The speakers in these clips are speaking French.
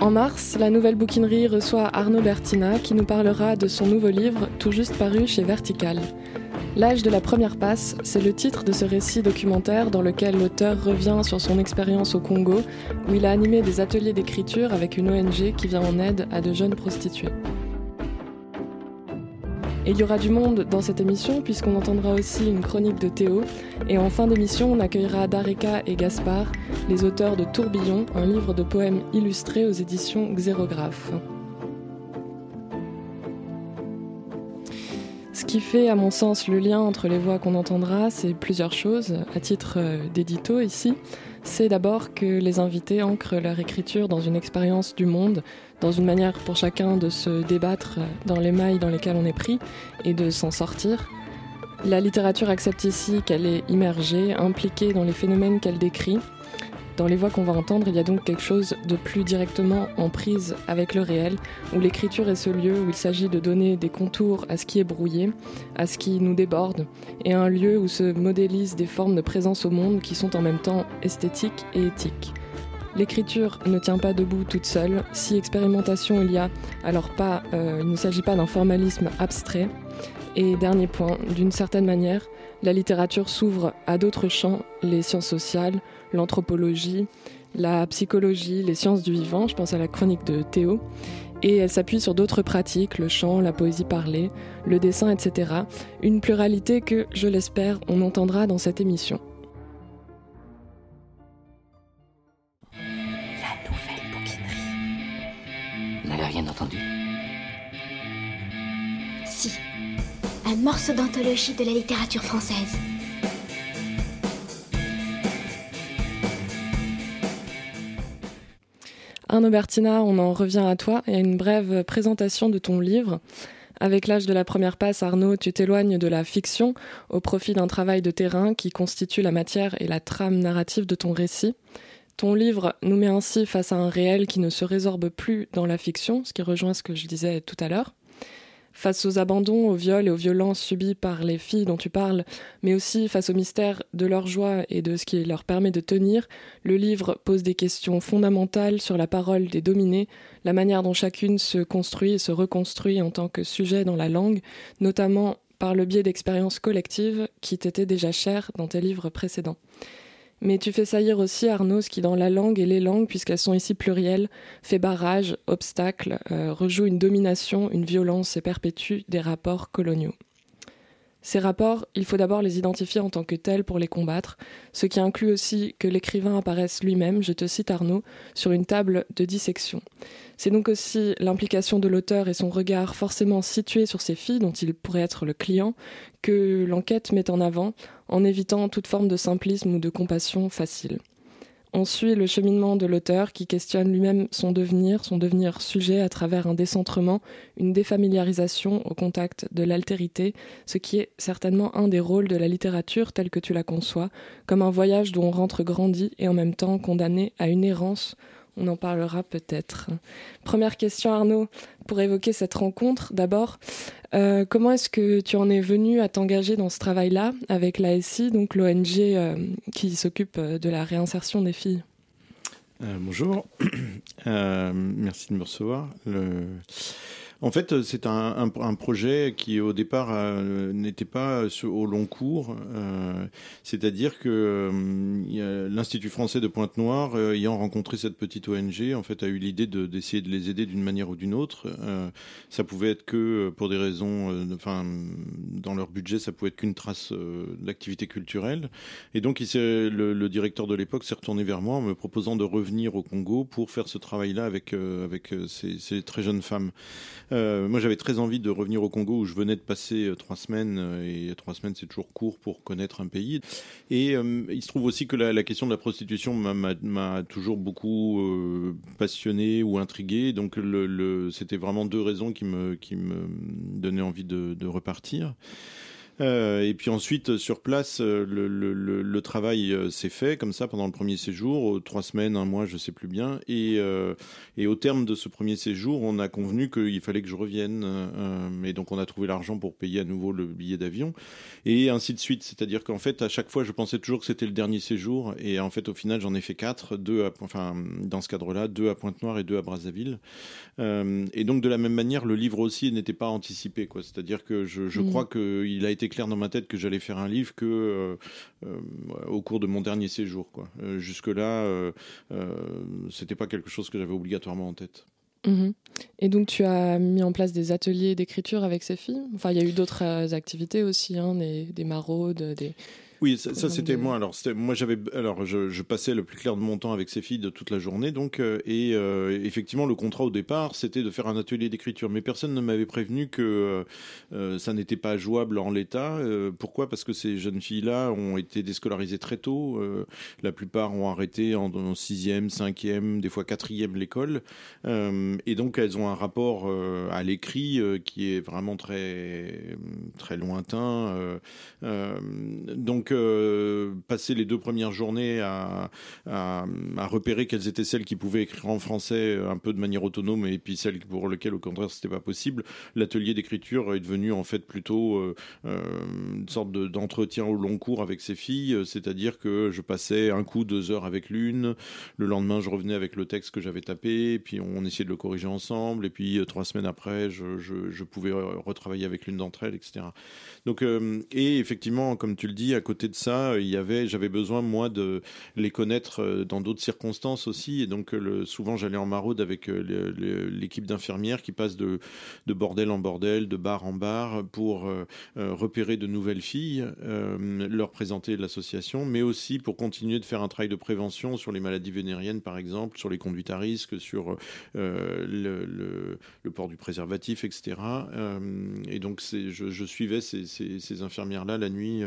En mars, la nouvelle bouquinerie reçoit Arnaud Bertina qui nous parlera de son nouveau livre tout juste paru chez Vertical. L'âge de la première passe, c'est le titre de ce récit documentaire dans lequel l'auteur revient sur son expérience au Congo, où il a animé des ateliers d'écriture avec une ONG qui vient en aide à de jeunes prostituées. Il y aura du monde dans cette émission puisqu'on entendra aussi une chronique de Théo. Et en fin d'émission, on accueillera Dareka et Gaspard, les auteurs de Tourbillon, un livre de poèmes illustrés aux éditions Xérographe. Ce qui fait, à mon sens, le lien entre les voix qu'on entendra, c'est plusieurs choses. À titre euh, d'édito ici, c'est d'abord que les invités ancrent leur écriture dans une expérience du monde, dans une manière pour chacun de se débattre dans les mailles dans lesquelles on est pris et de s'en sortir. La littérature accepte ici qu'elle est immergée, impliquée dans les phénomènes qu'elle décrit, dans les voix qu'on va entendre, il y a donc quelque chose de plus directement en prise avec le réel, où l'écriture est ce lieu où il s'agit de donner des contours à ce qui est brouillé, à ce qui nous déborde, et un lieu où se modélisent des formes de présence au monde qui sont en même temps esthétiques et éthiques. L'écriture ne tient pas debout toute seule. Si expérimentation il y a, alors pas, euh, il ne s'agit pas d'un formalisme abstrait. Et dernier point, d'une certaine manière, la littérature s'ouvre à d'autres champs, les sciences sociales, l'anthropologie, la psychologie, les sciences du vivant, je pense à la chronique de Théo, et elle s'appuie sur d'autres pratiques, le chant, la poésie parlée, le dessin, etc. Une pluralité que, je l'espère, on entendra dans cette émission. La nouvelle bouquinerie. Vous n'avez rien entendu? Si. Un morceau d'anthologie de la littérature française. Arnaud Bertina, on en revient à toi et à une brève présentation de ton livre. Avec l'âge de la première passe, Arnaud, tu t'éloignes de la fiction au profit d'un travail de terrain qui constitue la matière et la trame narrative de ton récit. Ton livre nous met ainsi face à un réel qui ne se résorbe plus dans la fiction, ce qui rejoint ce que je disais tout à l'heure face aux abandons, aux viols et aux violences subies par les filles dont tu parles, mais aussi face au mystère de leur joie et de ce qui leur permet de tenir, le livre pose des questions fondamentales sur la parole des dominés, la manière dont chacune se construit et se reconstruit en tant que sujet dans la langue, notamment par le biais d'expériences collectives qui t'étaient déjà chères dans tes livres précédents. Mais tu fais saillir aussi Arnaud, ce qui dans la langue et les langues, puisqu'elles sont ici plurielles, fait barrage, obstacle, euh, rejoue une domination, une violence et perpétue des rapports coloniaux. Ces rapports, il faut d'abord les identifier en tant que tels pour les combattre, ce qui inclut aussi que l'écrivain apparaisse lui-même, je te cite Arnaud, sur une table de dissection. C'est donc aussi l'implication de l'auteur et son regard forcément situé sur ces filles dont il pourrait être le client que l'enquête met en avant en évitant toute forme de simplisme ou de compassion facile. On suit le cheminement de l'auteur qui questionne lui-même son devenir, son devenir sujet à travers un décentrement, une défamiliarisation au contact de l'altérité, ce qui est certainement un des rôles de la littérature telle que tu la conçois, comme un voyage dont on rentre grandi et en même temps condamné à une errance on en parlera peut-être. Première question Arnaud, pour évoquer cette rencontre, d'abord, euh, comment est-ce que tu en es venu à t'engager dans ce travail-là avec l'ASI, donc l'ONG euh, qui s'occupe euh, de la réinsertion des filles? Bonjour, merci de me recevoir. Le... En fait, euh, c'est un, un, projet qui, au départ, euh, n'était pas au long cours. Euh, c'est-à-dire que l'Institut français de Pointe-Noire, ayant rencontré cette petite ONG, en fait, a eu l'idée d'essayer de, les aider d'une manière ou d'une autre. ça pouvait être que pour des raisons, enfin, dans leur budget, ça pouvait être qu'une trace d'activité culturelle. Et donc, il le, le, directeur de l'époque s'est retourné vers moi en me proposant de revenir au Congo pour faire ce travail-là avec, avec ces, ces très jeunes femmes. Euh, moi, j'avais très envie de revenir au Congo où je venais de passer euh, trois semaines, euh, et trois semaines, c'est toujours court pour connaître un pays. Et il se trouve aussi que la, question de la prostitution m'a toujours beaucoup passionné ou intrigué. Donc, le, c'était vraiment deux raisons qui me, qui me donnaient envie de, de repartir. Et puis ensuite, sur place, le, le, le, travail s'est fait comme ça pendant le premier séjour, trois semaines, un mois, je sais plus bien. Et, et au terme de ce premier séjour, on a convenu qu'il fallait que je revienne. et donc, on a trouvé l'argent pour payer à nouveau le billet d'avion. Et ainsi de suite. C'est-à-dire qu'en fait, à chaque fois, je pensais toujours que c'était le dernier séjour. Et en fait, au final, j'en ai fait quatre. Deux à, enfin, dans ce cadre-là, deux à Pointe-Noire et deux à Brazzaville. Euh, et donc, de la même manière, le livre aussi n'était pas anticipé. Quoi. C'est-à-dire que je, je mmh. crois qu'il a été clair dans ma tête que j'allais faire un livre que euh, euh, au cours de mon dernier séjour. Quoi. Jusque-là, c'était pas quelque chose que j'avais obligatoirement en tête. Mmh. Et donc tu as mis en place des ateliers d'écriture avec ces filles Enfin, il y a eu d'autres activités aussi, hein, des, des maraudes, des, oui, ça, c'était moi. Alors moi j'avais alors je, passais le plus clair de mon temps avec ces filles de toute la journée donc euh, et euh, effectivement le contrat au départ c'était de faire un atelier d'écriture mais personne ne m'avait prévenu que euh, ça n'était pas jouable en l'état. pourquoi? Parce que ces jeunes filles là ont été déscolarisées très tôt. la plupart ont arrêté en, sixième, cinquième, des fois quatrième l'école et donc elles ont un rapport à l'écrit qui est vraiment très très lointain. donc euh, passer les deux premières journées à, repérer quelles étaient celles qui pouvaient écrire en français un peu de manière autonome et puis celles pour lesquelles au contraire c'était pas possible. L'atelier d'écriture est devenu en fait plutôt euh, euh, une sorte d'entretien au long cours avec ces filles, c'est-à-dire que je passais un coup deux heures avec l'une, le lendemain je revenais avec le texte que j'avais tapé, puis on essayait de le corriger ensemble, et puis trois semaines après je, je pouvais retravailler avec l'une d'entre elles, etc. Donc et effectivement, comme tu le dis, à côté de ça, il y avait, j'avais besoin moi de les connaître euh, dans d'autres circonstances aussi, et donc euh, souvent j'allais en maraude avec euh, l'équipe d'infirmières qui passe de, de, bordel en bordel, de bar en bar, pour repérer de nouvelles filles, leur présenter l'association, mais aussi pour continuer de faire un travail de prévention sur les maladies vénériennes par exemple, sur les conduites à risque, sur le, port du préservatif, etc. et donc je, suivais ces, ces infirmières-là la nuit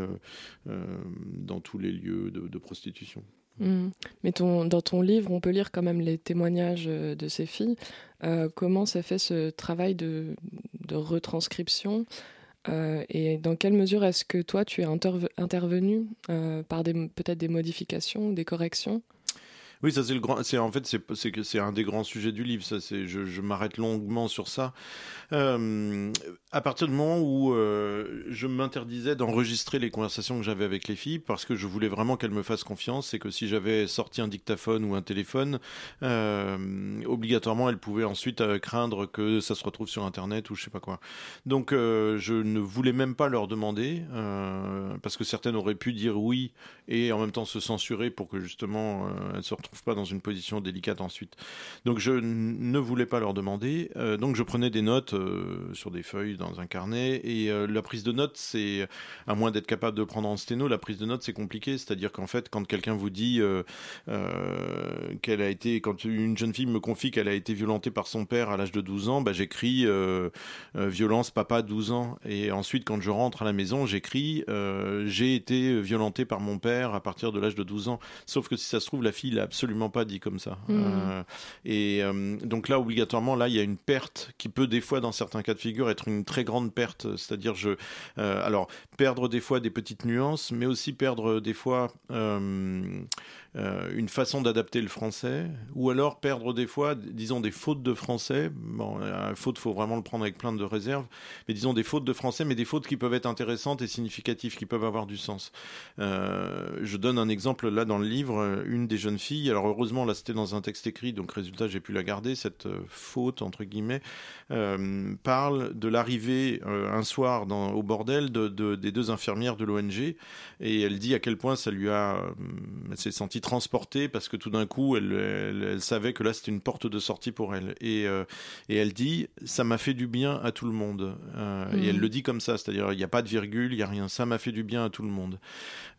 euh, dans tous les lieux de, prostitution. Mmh. Mais dans ton livre, on peut lire quand même les témoignages euh, de ces filles. Euh, comment s'est fait ce travail de retranscription et dans quelle mesure est-ce que toi, tu es intervenu par peut-être des modifications, des corrections? Oui, ça c'est le grand. C'est en fait c'est que c'est un des grands sujets du livre. Ça c'est je, m'arrête longuement sur ça. Euh, à partir du moment où euh, je m'interdisais d'enregistrer les conversations que j'avais avec les filles parce que je voulais vraiment qu'elles me fassent confiance et que si j'avais sorti un dictaphone ou un téléphone, euh, obligatoirement elles pouvaient ensuite craindre que ça se retrouve sur internet ou je sais pas quoi. Donc je ne voulais même pas leur demander parce que certaines auraient pu dire oui et en même temps se censurer pour que justement elles se retrouvent pas dans une position délicate ensuite. Donc je ne voulais pas leur demander. Euh, donc je prenais des notes euh, sur des feuilles dans un carnet. Et euh, la prise de notes, c'est, à moins d'être capable de prendre en sténo, la prise de notes, c'est compliqué. C'est-à-dire qu'en fait, quand quelqu'un vous dit qu'elle a été, quand une jeune fille me confie qu'elle a été violentée par son père à l'âge de 12 ans, bah, j'écris violence papa 12 ans. Et ensuite, quand je rentre à la maison, j'écris j'ai été violentée par mon père à partir de l'âge de 12 ans. Sauf que si ça se trouve, la fille l'a absolument pas dit comme ça. Mmh. Euh, et euh, donc là, obligatoirement, là, il y a une perte qui peut des fois, dans certains cas de figure, être une très grande perte. C'est-à-dire, je, euh, alors, perdre des fois des petites nuances, mais aussi perdre des fois une façon d'adapter le français, ou alors perdre des fois, disons, des fautes de français. Bon, une faute, faut vraiment le prendre avec plein de réserves, mais disons des fautes de français, mais des fautes qui peuvent être intéressantes et significatives, qui peuvent avoir du sens. Euh, je donne un exemple là dans le livre, une des jeunes filles, alors heureusement là c'était dans un texte écrit, donc résultat j'ai pu la garder, cette euh, faute entre guillemets, euh, parle de l'arrivée euh, un soir au bordel de, de, des deux infirmières de l'ONG, et elle dit à quel point ça lui a, elle s'est sentie transportée parce que tout d'un coup, elle, elle, savait que là, c'était une porte de sortie pour elle. Et, euh, et elle dit, ça m'a fait du bien à tout le monde. Euh, Et elle mmh. le dit comme ça, c'est-à-dire, il n'y a pas de virgule, il n'y a rien. Ça m'a fait du bien à tout le monde.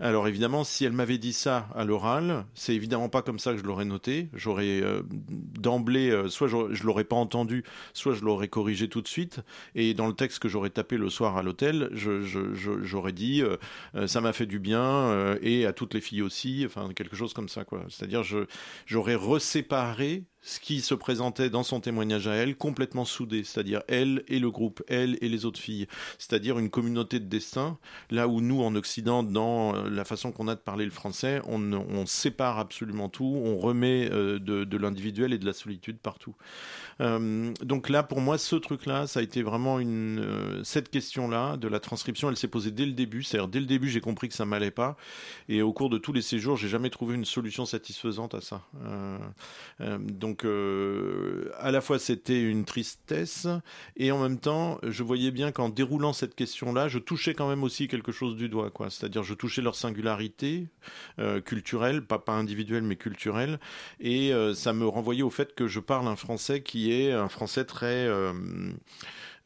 Alors évidemment, si elle m'avait dit ça à l'oral, c'est évidemment pas comme ça que je l'aurais noté. J'aurais euh, d'emblée, soit je, je l'aurais pas entendu, soit je l'aurais corrigé tout de suite. Et dans le texte que j'aurais tapé le soir à l'hôtel, j'aurais je, je, dit, ça m'a fait du bien et à toutes les filles aussi. Enfin, quelque chose comme ça, quoi. C'est-à-dire, j'aurais reséparé ce qui se présentait dans son témoignage à elle complètement soudé, c'est-à-dire elle et le groupe, elle et les autres filles, c'est-à-dire une communauté de destin, là où nous en Occident, dans la façon qu'on a de parler le français, on, sépare absolument tout, on remet euh, de, l'individuel et de la solitude partout. Euh, donc là, pour moi, ce truc-là, ça a été vraiment une. Euh, cette question-là de la transcription, elle s'est posée dès le début. C'est-à-dire, dès le début, j'ai compris que ça m'allait pas. Et au cours de tous les séjours, j'ai jamais trouvé une solution satisfaisante à ça. Euh, donc, à la fois, c'était une tristesse. Et en même temps, je voyais bien qu'en déroulant cette question-là, je touchais quand même aussi quelque chose du doigt. quoi. C'est-à-dire, je touchais leur singularité culturelle, pas, pas individuelle, mais culturelle. Et ça me renvoyait au fait que je parle un français qui est un français très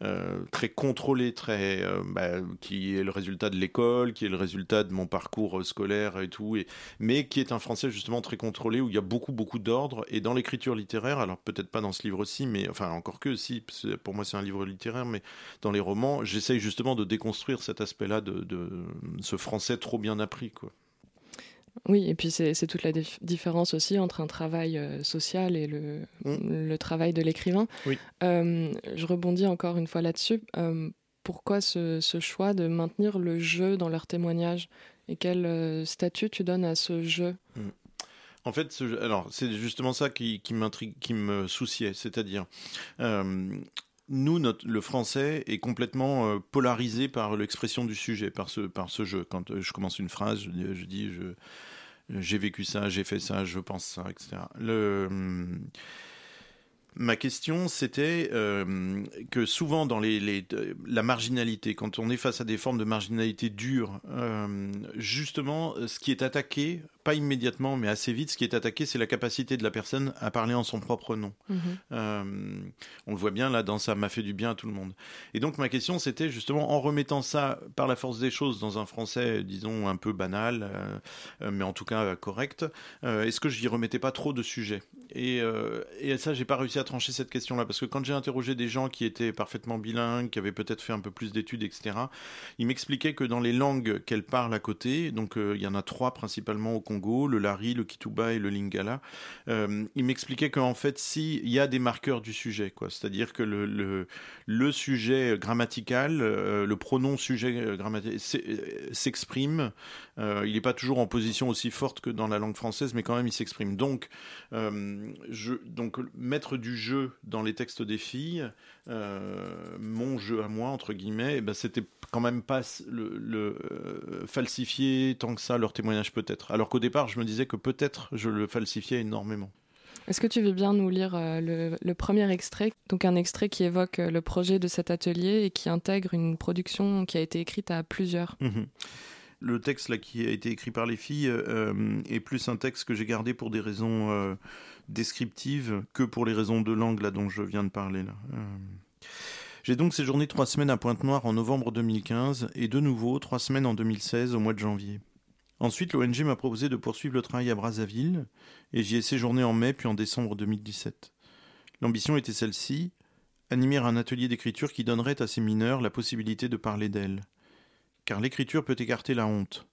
euh, euh, très contrôlé, très euh, bah, qui est le résultat de l'école, qui est le résultat de mon parcours scolaire et tout, et, mais qui est un français justement très contrôlé où il y a beaucoup beaucoup d'ordre et dans l'écriture littéraire, alors peut-être pas dans ce livre-ci, mais enfin encore que si, pour moi c'est un livre littéraire, mais dans les romans, j'essaye justement de déconstruire cet aspect-là de, de ce français trop bien appris, quoi. Oui, et puis c'est toute la différence aussi entre un travail euh, social et le, mm. le travail de l'écrivain. Euh, je rebondis encore une fois là-dessus. Euh, pourquoi ce, ce, choix de maintenir le jeu dans leur témoignage? Et quel statut tu donnes à ce jeu? Mm. En fait, ce, alors c'est justement ça qui, qui m'intrigue, qui me souciait, c'est-à-dire nous, le français est complètement polarisé par l'expression du sujet, par ce, jeu. Quand je commence une phrase, je, dis, j'ai vécu ça, j'ai fait ça, je pense ça, etc. Le, hum, Ma question, c'était euh, que souvent dans les, les, la marginalité, quand on est face à des formes de marginalité dure, euh, justement, ce qui est attaqué pas immédiatement, mais assez vite, ce qui est attaqué, c'est la capacité de la personne à parler en son propre nom. Mhm. Euh, on le voit bien là dans ça m'a fait du bien à tout le monde. Et donc ma question, c'était justement en remettant ça par la force des choses dans un français, disons un peu banal, euh, euh, mais en tout cas correct. Est-ce que je n'y remettais pas trop de sujets? Et, et ça, j'ai pas réussi à trancher cette question-là parce que quand j'ai interrogé des gens qui étaient parfaitement bilingues, qui avaient peut-être fait un peu plus d'études, etc., ils m'expliquaient que dans les langues qu'elles parlent à côté, donc il y en a trois principalement au Congo le Lari, le Kituba et le Lingala. Euh, il m'expliquait qu'en fait, si il y a des marqueurs du sujet, quoi, c'est-à-dire que le, sujet grammatical, euh, le pronom sujet euh, grammatical s'exprime. il n'est pas toujours en position aussi forte que dans la langue française, mais quand même il s'exprime. Donc, je, donc mettre du jeu dans les textes des filles, mon jeu à moi entre guillemets, eh ben c'était quand même pas le, le falsifier tant que ça leur témoignage peut-être. Alors qu'au départ, je me disais que peut-être je le falsifiais énormément. Est-ce que tu veux bien nous lire euh, le, premier extrait? Donc un extrait qui évoque euh, le projet de cet atelier et qui intègre une production qui a été écrite à plusieurs. Mhm. Le texte là qui a été écrit par les filles euh, est plus un texte que j'ai gardé pour des raisons descriptives que pour les raisons de langue là dont je viens de parler là. J'ai donc séjourné trois semaines à Pointe-Noire en novembre 2015 et de nouveau trois semaines en 2016 au mois de janvier. Ensuite, l'ONG m'a proposé de poursuivre le travail à Brazzaville, et j'y ai séjourné en mai puis en décembre 2017. L'ambition était celle-ci, animer un atelier d'écriture qui donnerait à ces mineurs la possibilité de parler d'elles. Car l'écriture peut écarter la honte.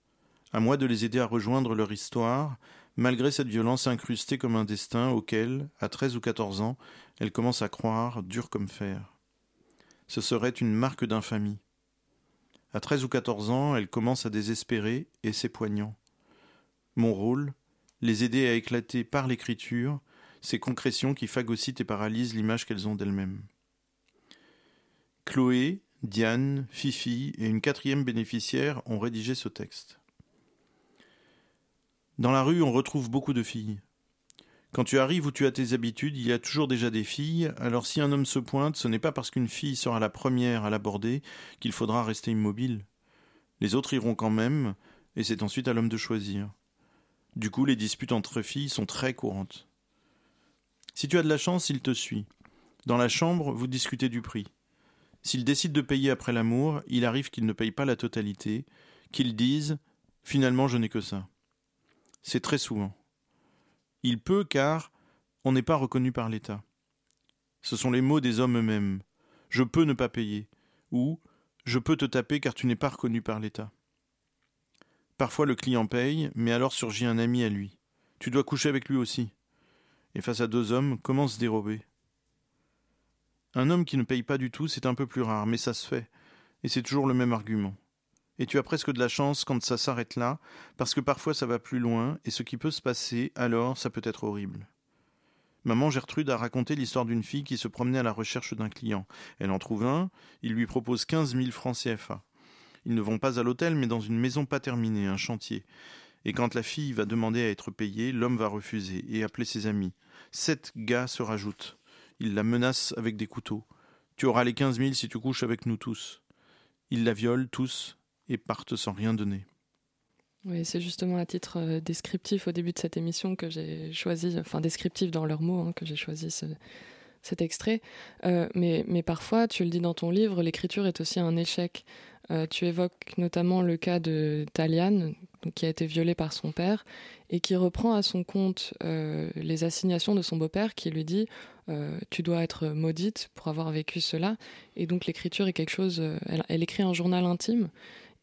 À moi de les aider à rejoindre leur histoire, malgré cette violence incrustée comme un destin auquel, à 13 ou 14 ans, elles commencent à croire, dur comme fer. Ce serait une marque d'infamie. À 13 ou 14 ans, elles commencent à désespérer, et c'est poignant. Mon rôle, les aider à éclater par l'écriture ces concrétions qui phagocytent et paralysent l'image qu'elles ont d'elles-mêmes. Chloé, Diane, Fifi et une quatrième bénéficiaire ont rédigé ce texte. Dans la rue, on retrouve beaucoup de filles. Quand tu arrives où tu as tes habitudes, il y a toujours déjà des filles, alors si un homme se pointe, ce n'est pas parce qu'une fille sera la première à l'aborder qu'il faudra rester immobile. Les autres iront quand même, et c'est ensuite à l'homme de choisir. Du coup, les disputes entre filles sont très courantes. Si tu as de la chance, il te suit. Dans la chambre, vous discutez du prix. S'il décide de payer après l'amour, il arrive qu'il ne paye pas la totalité, qu'il dise Finalement, je n'ai que ça. C'est très souvent. Il peut car on n'est pas reconnu par l'État. Ce sont les mots des hommes eux-mêmes. Je peux ne pas payer. Ou je peux te taper car tu n'es pas reconnu par l'État. Parfois le client paye, mais alors surgit un ami à lui. Tu dois coucher avec lui aussi. Et face à deux hommes, comment se dérober? Un homme qui ne paye pas du tout, c'est un peu plus rare, mais ça se fait. Et c'est toujours le même argument. Et tu as presque de la chance quand ça s'arrête là, parce que parfois ça va plus loin, et ce qui peut se passer, alors ça peut être horrible. Maman Gertrude a raconté l'histoire d'une fille qui se promenait à la recherche d'un client. Elle en trouve un, il lui propose quinze mille francs CFA. Ils ne vont pas à l'hôtel, mais dans une maison pas terminée, un chantier. Et quand la fille va demander à être payée, l'homme va refuser et appeler ses amis. Sept gars se rajoutent. Il la menace avec des couteaux. Tu auras les quinze mille si tu couches avec nous tous. Ils la violent tous et partent sans rien donner. Oui, c'est justement à titre euh, descriptif au début de cette émission que j'ai choisi, enfin descriptif dans leurs mots, hein, que j'ai choisi cet extrait. Euh, mais, parfois, tu le dis dans ton livre, l'écriture est aussi un échec. Euh, tu évoques notamment le cas de Taliane, qui a été violée par son père, et qui reprend à son compte les assignations de son beau-père, qui lui dit Tu dois être maudite pour avoir vécu cela. Et donc l'écriture est quelque chose. elle écrit un journal intime.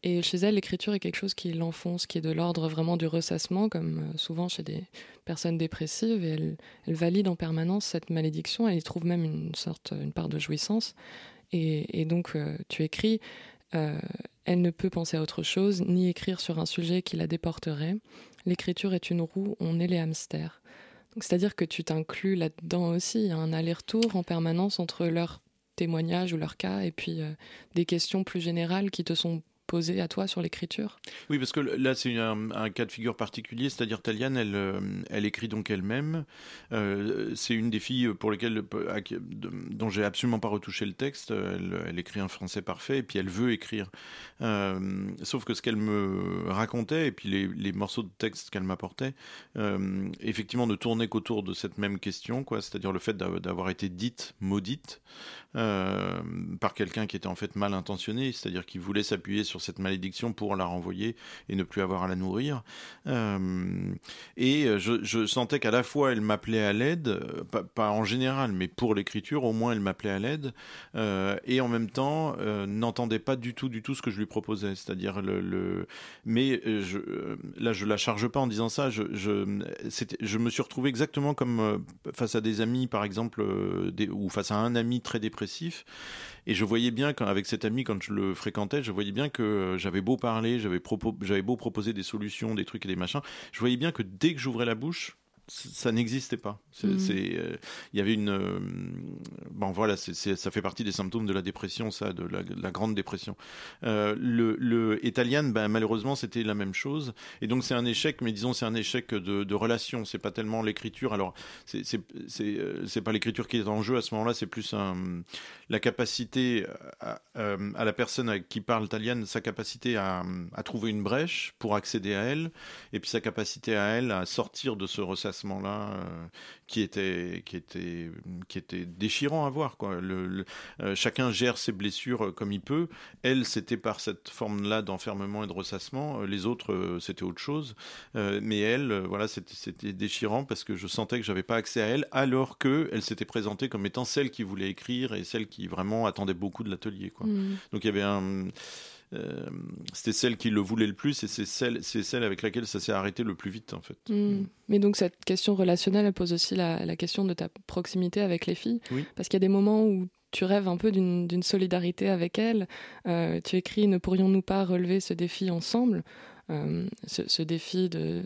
Et chez elle, l'écriture est quelque chose qui l'enfonce, qui est de l'ordre vraiment du ressassement, comme euh, souvent chez des personnes dépressives. Et elle, valide en permanence cette malédiction. Elle y trouve même une sorte, une part de jouissance. Et, donc, euh, tu écris. Euh, elle ne peut penser à autre chose, ni écrire sur un sujet qui la déporterait. L'écriture est une roue, on est les hamsters. C'est-à-dire que tu t'inclus là-dedans aussi. Il y a un aller-retour en permanence entre leurs témoignages ou leurs cas et puis des questions plus générales qui te sont posé à toi sur l'écriture? Oui, parce que là, c'est un, cas de figure particulier, c'est-à-dire Taliane, elle, euh, elle écrit donc elle-même. Euh, c'est une des filles pour lesquelles, dont j'ai absolument pas retouché le texte. Elle, écrit un français parfait et puis elle veut écrire. Euh, sauf que ce qu'elle me racontait et puis les, morceaux de texte qu'elle m'apportait, effectivement, ne tournaient qu'autour de cette même question, quoi, c'est-à-dire le fait d'avoir été dite maudite par quelqu'un qui était en fait mal intentionné, c'est-à-dire qui voulait s'appuyer sur cette malédiction pour la renvoyer et ne plus avoir à la nourrir. Euh, et je, sentais qu'à la fois elle m'appelait à l'aide, euh, pas, en général, mais pour l'écriture, au moins elle m'appelait à l'aide, euh, et en même temps n'entendait pas du tout, du tout ce que je lui proposais. C'est-à-dire le, mais là je la charge pas en disant ça. Je me suis retrouvé exactement comme face à des amis, par exemple, ou face à un ami très dépressif, et je voyais bien qu'avec cet ami, quand je le fréquentais, je voyais bien que euh, j'avais beau parler, j'avais beau proposer des solutions, des trucs et des machins, je voyais bien que dès que j'ouvrais la bouche, ça n'existait pas. Mm. euh, il y avait une, euh, bon voilà, ça fait partie des symptômes de la dépression, ça, de la, grande dépression. Euh, le, le italien, ben, malheureusement, c'était la même chose. Et donc c'est un échec, mais disons c'est un échec de, de relation. C'est pas tellement l'écriture. Alors c'est, c'est pas l'écriture qui est en jeu à ce moment-là. C'est plus un, la capacité à, à, la personne qui parle italien, sa capacité à, à trouver une brèche pour accéder à elle, et puis sa capacité à elle à sortir de ce ressassement là euh, qui était qui était qui était déchirant à voir quoi. Le, euh, chacun gère ses blessures euh, comme il peut. Elle, c'était par cette forme-là d'enfermement et de ressassement. Les autres, c'était autre chose. mais elle, voilà, c'était déchirant parce que je sentais que j'avais pas accès à elle, alors que elle s'était présentée comme étant celle qui voulait écrire et celle qui vraiment attendait beaucoup de l'atelier. Quoi. Mmh. Donc il y avait un euh, c'était celle qui le voulait le plus et c'est celle, c'est celle avec laquelle ça s'est arrêté le plus vite en fait. Hmm. Mais donc cette question relationnelle elle pose aussi la, question de ta proximité avec les filles, parce qu'il y a des moments où tu rêves un peu d'une solidarité avec elles. Euh, tu écris Ne pourrions-nous pas relever ce défi ensemble? Euh, ce, défi de,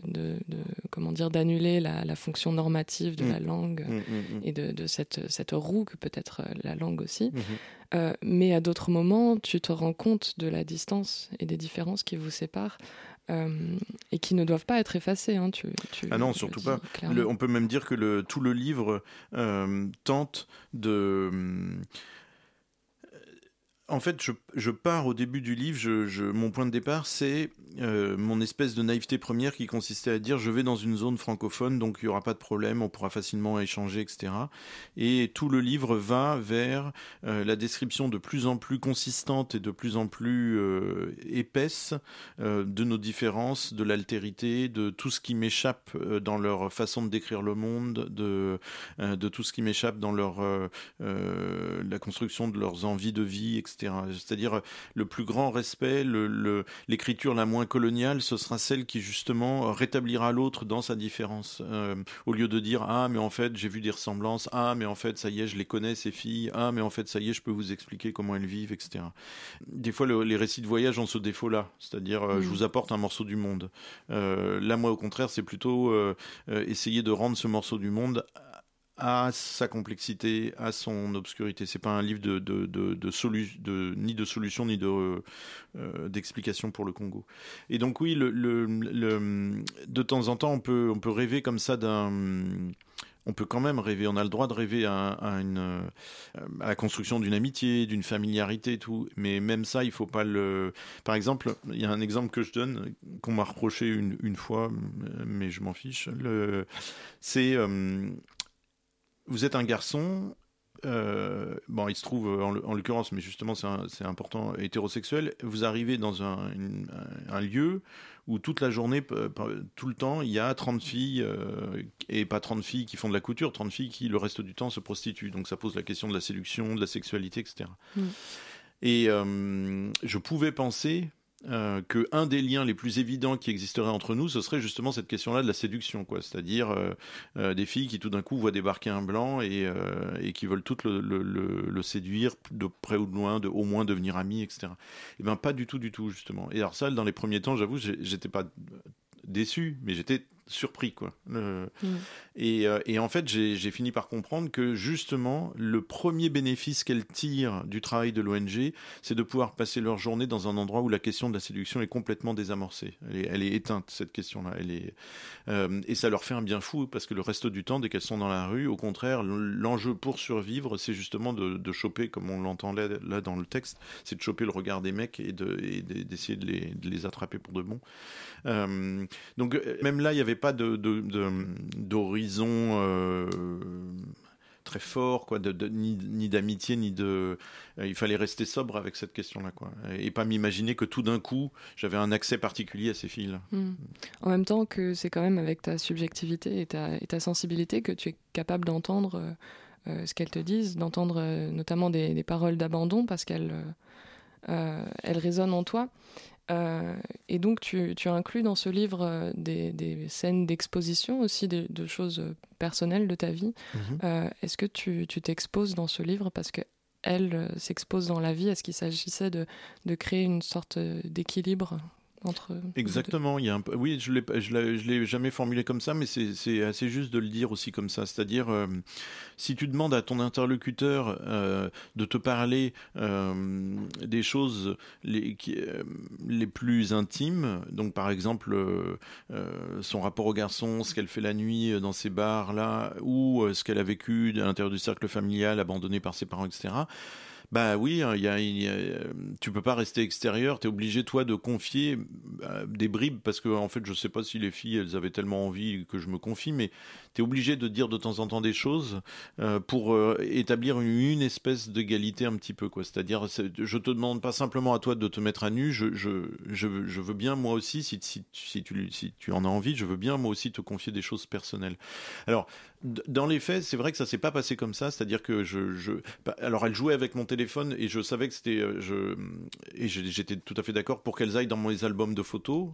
comment dire d'annuler la, fonction normative de mm. la langue mm, mm, et de, cette, cette roue que peut être euh, la langue aussi. Mm-hmm. Euh, mais à d'autres moments, tu te rends compte de la distance et des différences qui vous séparent. et qui ne doivent pas être effacées. Hein, tu, ah non, surtout pas. on peut même dire que le, tout le livre tente de en fait, je, pars au début du livre, je, mon point de départ, c'est euh, mon espèce de naïveté première qui consistait à dire je vais dans une zone francophone, donc il n'y aura pas de problème, on pourra facilement échanger, etc. Et tout le livre va vers euh, la description de plus en plus consistante et de plus en plus euh, épaisse de nos différences, de l'altérité, de tout ce qui m'échappe dans leur façon de décrire le monde, de, de tout ce qui m'échappe dans leur la construction de leurs envies de vie, etc etc. C'est-à-dire le plus grand respect, l'écriture la moins coloniale, ce sera celle qui justement rétablira l'autre dans sa différence, euh, au lieu de dire ah mais en fait j'ai vu des ressemblances, ah mais en fait ça y est je les connais ces filles, ah mais en fait ça y est je peux vous expliquer comment elles vivent, etc. Des fois les récits de voyage ont ce défaut-là, c'est-à-dire euh, je mm. vous apporte un morceau du monde. Euh, là moi au contraire c'est plutôt essayer de rendre ce morceau du monde à sa complexité, à son obscurité. C'est pas un livre de, de, de, de, ni de solution ni de euh, d'explication pour le Congo. Et donc oui, le, le, de temps en temps, on peut on peut rêver comme ça d'un on peut quand même rêver, on a le droit de rêver à, une, à la construction d'une amitié, d'une familiarité et tout. Mais même ça, il faut pas le. Par exemple, il y a un exemple que je donne qu'on m'a reproché une, une, fois, mais je m'en fiche. C'est euh, vous êtes un garçon, euh, bon, il se trouve en, l'occurrence, mais justement c'est important, hétérosexuel, vous arrivez dans un, lieu où toute la journée, tout le temps, il y a 30 filles, euh, et pas 30 filles qui font de la couture, 30 filles qui le reste du temps se prostituent. Donc ça pose la question de la séduction, de la sexualité, etc. Et mm. euh, je pouvais penser, euh, que un des liens les plus évidents qui existeraient entre nous, ce serait justement cette question-là de la séduction, quoi. C'est-à-dire euh, euh, des filles qui tout d'un coup voient débarquer un blanc et, qui veulent toutes le, séduire de près ou de loin, de au moins devenir amis, etc. Et eh ben pas du tout, du tout justement. Et alors ça, dans les premiers temps, j'avoue, j'étais pas déçu, mais j'étais surpris quoi. Mm. et, euh, et, en fait, j'ai fini par comprendre que justement, le premier bénéfice qu'elles tirent du travail de l'ONG, c'est de pouvoir passer leur journée dans un endroit où la question de la séduction est complètement désamorcée. Elle est, elle est éteinte cette question-là. Elle est euh, et ça leur fait un bien fou parce que le reste du temps, dès qu'elles sont dans la rue, au contraire, l'enjeu pour survivre, c'est justement de, de, choper, comme on l'entend là, dans le texte, c'est de choper le regard des mecs et d'essayer de, de, les, de les attraper pour de bon. Euh, donc même là, il y avait pas de, d'horizon euh, très fort, quoi, de, ni, d'amitié, ni de. Euh, il fallait rester sobre avec cette question-là, quoi, et pas m'imaginer que tout d'un coup j'avais un accès particulier à ces filles-là. Hmm. En même temps que c'est quand même avec ta subjectivité et ta, et ta sensibilité que tu es capable d'entendre euh, ce qu'elles te disent, d'entendre notamment des, des paroles d'abandon parce qu'elles elles résonnent en toi. Euh, et donc, tu, tu, inclus dans ce livre euh, des, des scènes d'exposition aussi, de, de, choses personnelles de ta vie. Mhm. Euh, est-ce que tu t'exposes dans ce livre parce que elle s'expose dans la vie? Est-ce qu'il s'agissait de, de, créer une sorte d'équilibre? Exactement. Il y a un Oui, je ne l'ai jamais formulé comme ça, mais c'est assez juste de le dire aussi comme ça. C'est-à-dire, euh, si tu demandes à ton interlocuteur euh, de te parler euh, des choses les, plus intimes, donc par exemple son rapport au garçon, ce qu'elle fait la nuit dans ces bars-là, ou ce qu'elle a vécu à l'intérieur du cercle familial, abandonné par ses parents, etc., bah oui, hein, il y a, tu peux pas rester extérieur, tu es obligé toi de confier euh, des bribes parce que en fait, je sais pas si les filles elles avaient tellement envie que je me confie mais tu es obligé de dire de temps en temps des choses euh, pour euh, établir une, espèce d'égalité un petit peu quoi. C'est-à-dire je te demande pas simplement à toi de te mettre à nu, je veux bien moi aussi si, si, si tu si tu en as envie, je veux bien moi aussi te confier des choses personnelles. Alors dans les faits, c'est vrai que ça s'est pas passé comme ça, c'est-à-dire que je, je, bah, alors elle jouait avec mon téléphone et je savais que c'était, euh, je, et j'étais tout à fait d'accord pour qu'elles aillent dans mes albums de photos,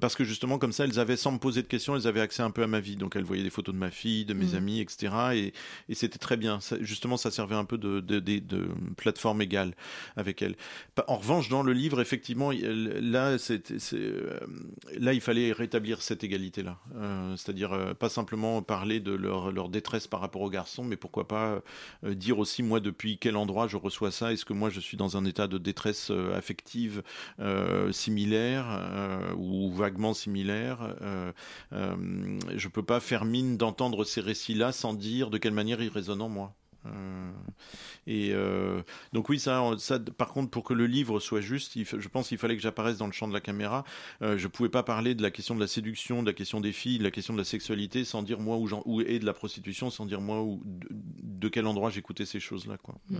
parce que justement comme ça, elles avaient sans me poser de questions, elles avaient accès un peu à ma vie, donc elles voyaient des photos de ma fille, de mes mmh. amis, etc. Et, et c'était très bien. justement, ça servait un peu de, de, de, de plateforme égale avec elles. En revanche, dans le livre, effectivement, là, euh, là, il fallait rétablir cette égalité-là, euh, c'est-à-dire euh, pas simplement parler de leur leur, détresse par rapport aux garçons, mais pourquoi pas euh, dire aussi moi depuis quel endroit je reçois ça? Est-ce que moi je suis dans un état de détresse euh, affective euh, similaire ou vaguement similaire? Je peux pas faire mine d'entendre ces récits-là sans dire de quelle manière ils résonnent en moi. Euh, et euh, donc oui, ça, ça, par contre, pour que le livre soit juste, je pense qu'il fallait que j'apparaisse dans le champ de la caméra. Euh, je pouvais pas parler de la question de la séduction, de la question des filles, de la question de la sexualité, sans dire moi où, où et de la prostitution, sans dire moi où, de, quel endroit j'écoutais ces choses-là, quoi. Mm.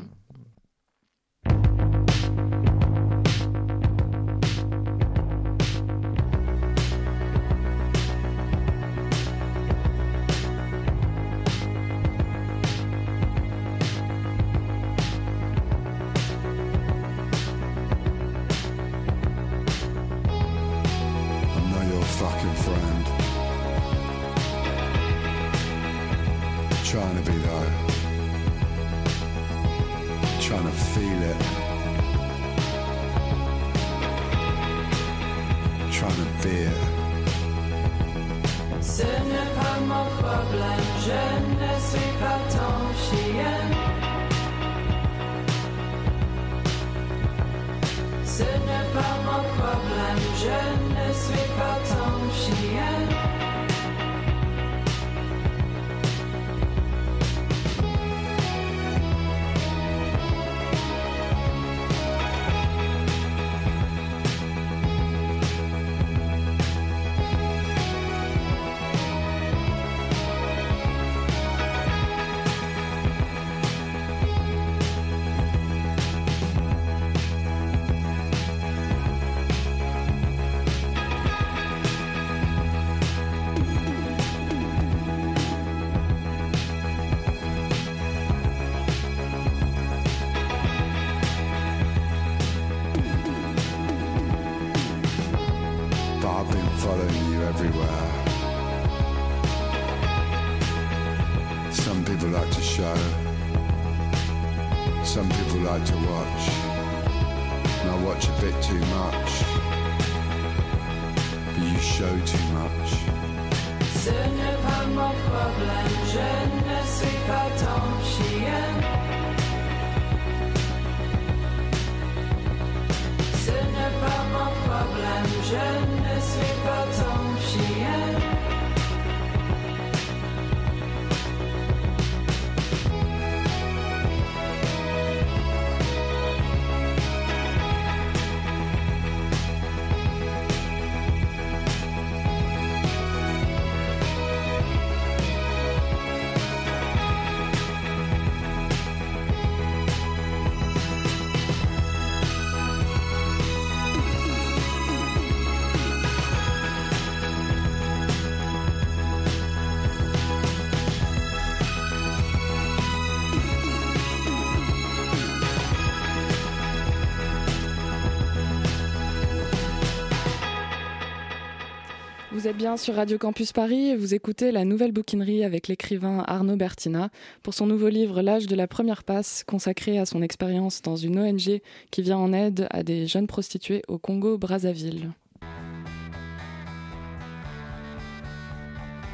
Vous êtes bien sur Radio Campus Paris et vous écoutez la nouvelle bouquinerie avec l'écrivain Arnaud Bertina pour son nouveau livre L'âge de la première passe, consacré à son expérience dans une ONG qui vient en aide à des jeunes prostituées au Congo-Brazzaville.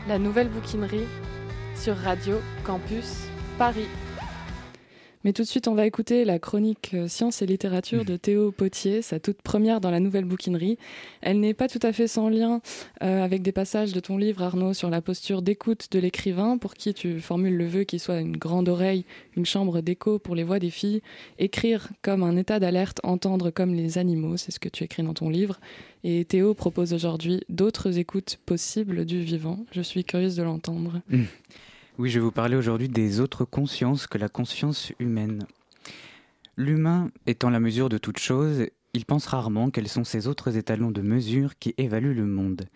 La nouvelle bouquinerie sur Radio Campus Paris. Mais tout de suite, on va écouter la chronique euh, Sciences et littérature de Théo Potier, sa toute première dans la nouvelle bouquinerie. Elle n'est pas tout à fait sans lien euh, avec des passages de ton livre, Arnaud, sur la posture d'écoute de l'écrivain, pour qui tu formules le vœu qu'il soit une grande oreille, une chambre d'écho pour les voix des filles, écrire comme un état d'alerte, entendre comme les animaux, c'est ce que tu écris dans ton livre. Et Théo propose aujourd'hui d'autres écoutes possibles du vivant. Je suis curieuse de l'entendre. Oui, je vais vous parler aujourd'hui des autres consciences que la conscience humaine. L'humain étant la mesure de toute chose, il pense rarement quels sont ces autres étalons de mesure qui évaluent le monde.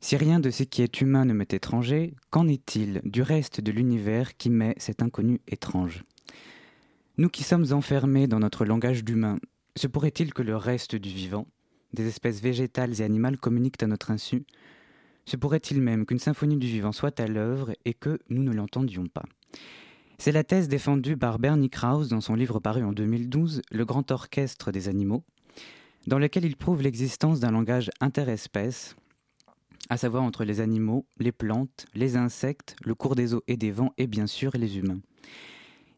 Si rien de ce qui est humain ne m'est étranger, qu'en est-il du reste de l'univers qui m'est cet inconnu étrange? Nous qui sommes enfermés dans notre langage d'humain, se pourrait-il que le reste du vivant, des espèces végétales et animales communiquent à notre insu se pourrait-il même qu'une symphonie du vivant soit à l'œuvre et que nous ne l'entendions pas? C'est la thèse défendue par Bernie Krause dans son livre paru en 2012, Le Grand Orchestre des Animaux, dans lequel il prouve l'existence d'un langage interespèce, à savoir entre les animaux, les plantes, les insectes, le cours des eaux et des vents et bien sûr les humains.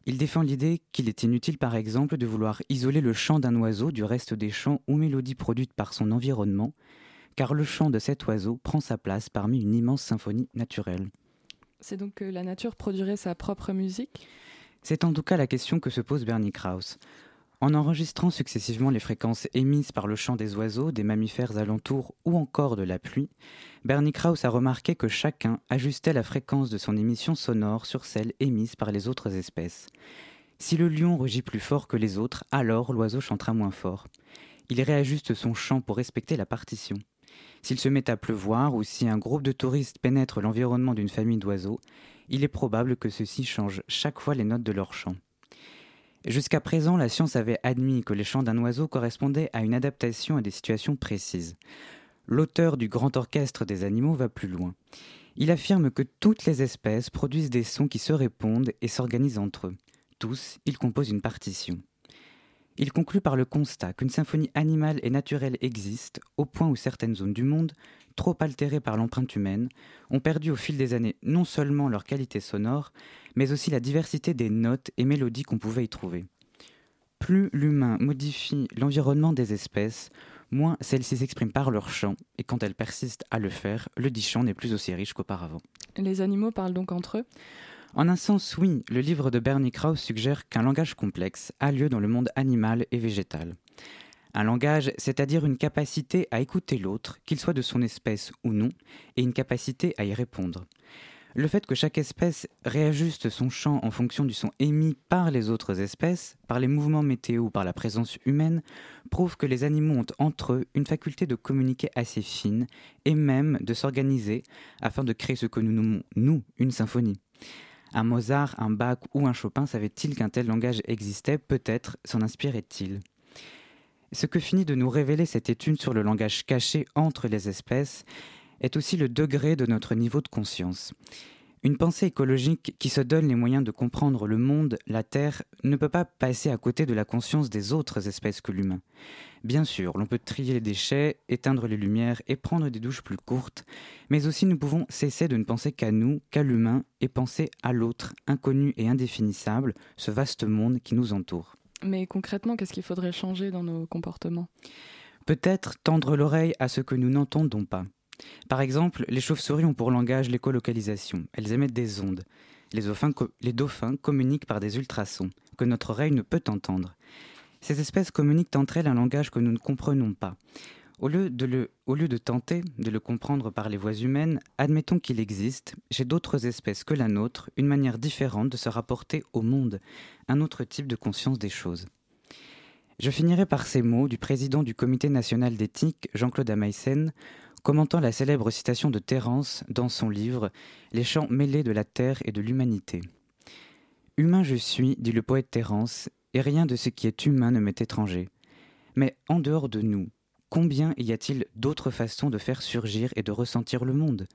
Il défend l'idée qu'il est inutile par exemple de vouloir isoler le chant d'un oiseau du reste des chants ou mélodies produites par son environnement, car le chant de cet oiseau prend sa place parmi une immense symphonie naturelle. C'est donc que la nature produirait sa propre musique? C'est en tout cas la question que se pose Bernie Krause. En enregistrant successivement les fréquences émises par le chant des oiseaux, des mammifères alentours ou encore de la pluie, Bernie Krause a remarqué que chacun ajustait la fréquence de son émission sonore sur celle émise par les autres espèces. Si le lion rugit plus fort que les autres, alors l'oiseau chantera moins fort. Il réajuste son chant pour respecter la partition. S'il se met à pleuvoir ou si un groupe de touristes pénètre l'environnement d'une famille d'oiseaux, il est probable que ceux-ci changent chaque fois les notes de leur chant. Jusqu'à présent, la science avait admis que les chants d'un oiseau correspondaient à une adaptation à des situations précises. L'auteur du Grand Orchestre des animaux va plus loin. Il affirme que toutes les espèces produisent des sons qui se répondent et s'organisent entre eux. Tous, ils composent une partition. Il conclut par le constat qu'une symphonie animale et naturelle existe, au point où certaines zones du monde, trop altérées par l'empreinte humaine, ont perdu au fil des années non seulement leur qualité sonore, mais aussi la diversité des notes et mélodies qu'on pouvait y trouver. Plus l'humain modifie l'environnement des espèces, moins celles-ci s'expriment par leur chant, et quand elles persistent à le faire, le dit chant n'est plus aussi riche qu'auparavant. Les animaux parlent donc entre eux? En un sens, oui, le livre de Bernie Krause suggère qu'un langage complexe a lieu dans le monde animal et végétal. Un langage, c'est-à-dire une capacité à écouter l'autre, qu'il soit de son espèce ou non, et une capacité à y répondre. Le fait que chaque espèce réajuste son chant en fonction du son émis par les autres espèces, par les mouvements météo ou par la présence humaine, prouve que les animaux ont entre eux une faculté de communiquer assez fine et même de s'organiser afin de créer ce que nous nommons, nous, une symphonie. Un Mozart, un Bach ou un Chopin savait-il qu'un tel langage existait? Peut-être s'en inspirait-il. Ce que finit de nous révéler cette étude sur le langage caché entre les espèces est aussi le degré de notre niveau de conscience. Une pensée écologique qui se donne les moyens de comprendre le monde, la Terre, ne peut pas passer à côté de la conscience des autres espèces que l'humain. Bien sûr, l'on peut trier les déchets, éteindre les lumières et prendre des douches plus courtes, mais aussi nous pouvons cesser de ne penser qu'à nous, qu'à l'humain, et penser à l'autre, inconnu et indéfinissable, ce vaste monde qui nous entoure. Mais concrètement, qu'est-ce qu'il faudrait changer dans nos comportements? Peut-être tendre l'oreille à ce que nous n'entendons pas. Par exemple, les chauves-souris ont pour langage l'écolocalisation. Elles émettent des ondes. Les dauphins, communiquent par des ultrasons, que notre oreille ne peut entendre. Ces espèces communiquent entre elles un langage que nous ne comprenons pas. Au lieu, de le, au lieu de tenter de le comprendre par les voies humaines, admettons qu'il existe, chez d'autres espèces que la nôtre, une manière différente de se rapporter au monde, un autre type de conscience des choses. Je finirai par ces mots du président du Comité national d'éthique, Jean-Claude Ameissen, commentant la célèbre citation de Terence dans son livre Les chants mêlés de la terre et de l'humanité. Humain je suis, dit le poète Terence, et rien de ce qui est humain ne m'est étranger. Mais en dehors de nous, combien y a-t-il d'autres façons de faire surgir et de ressentir le monde?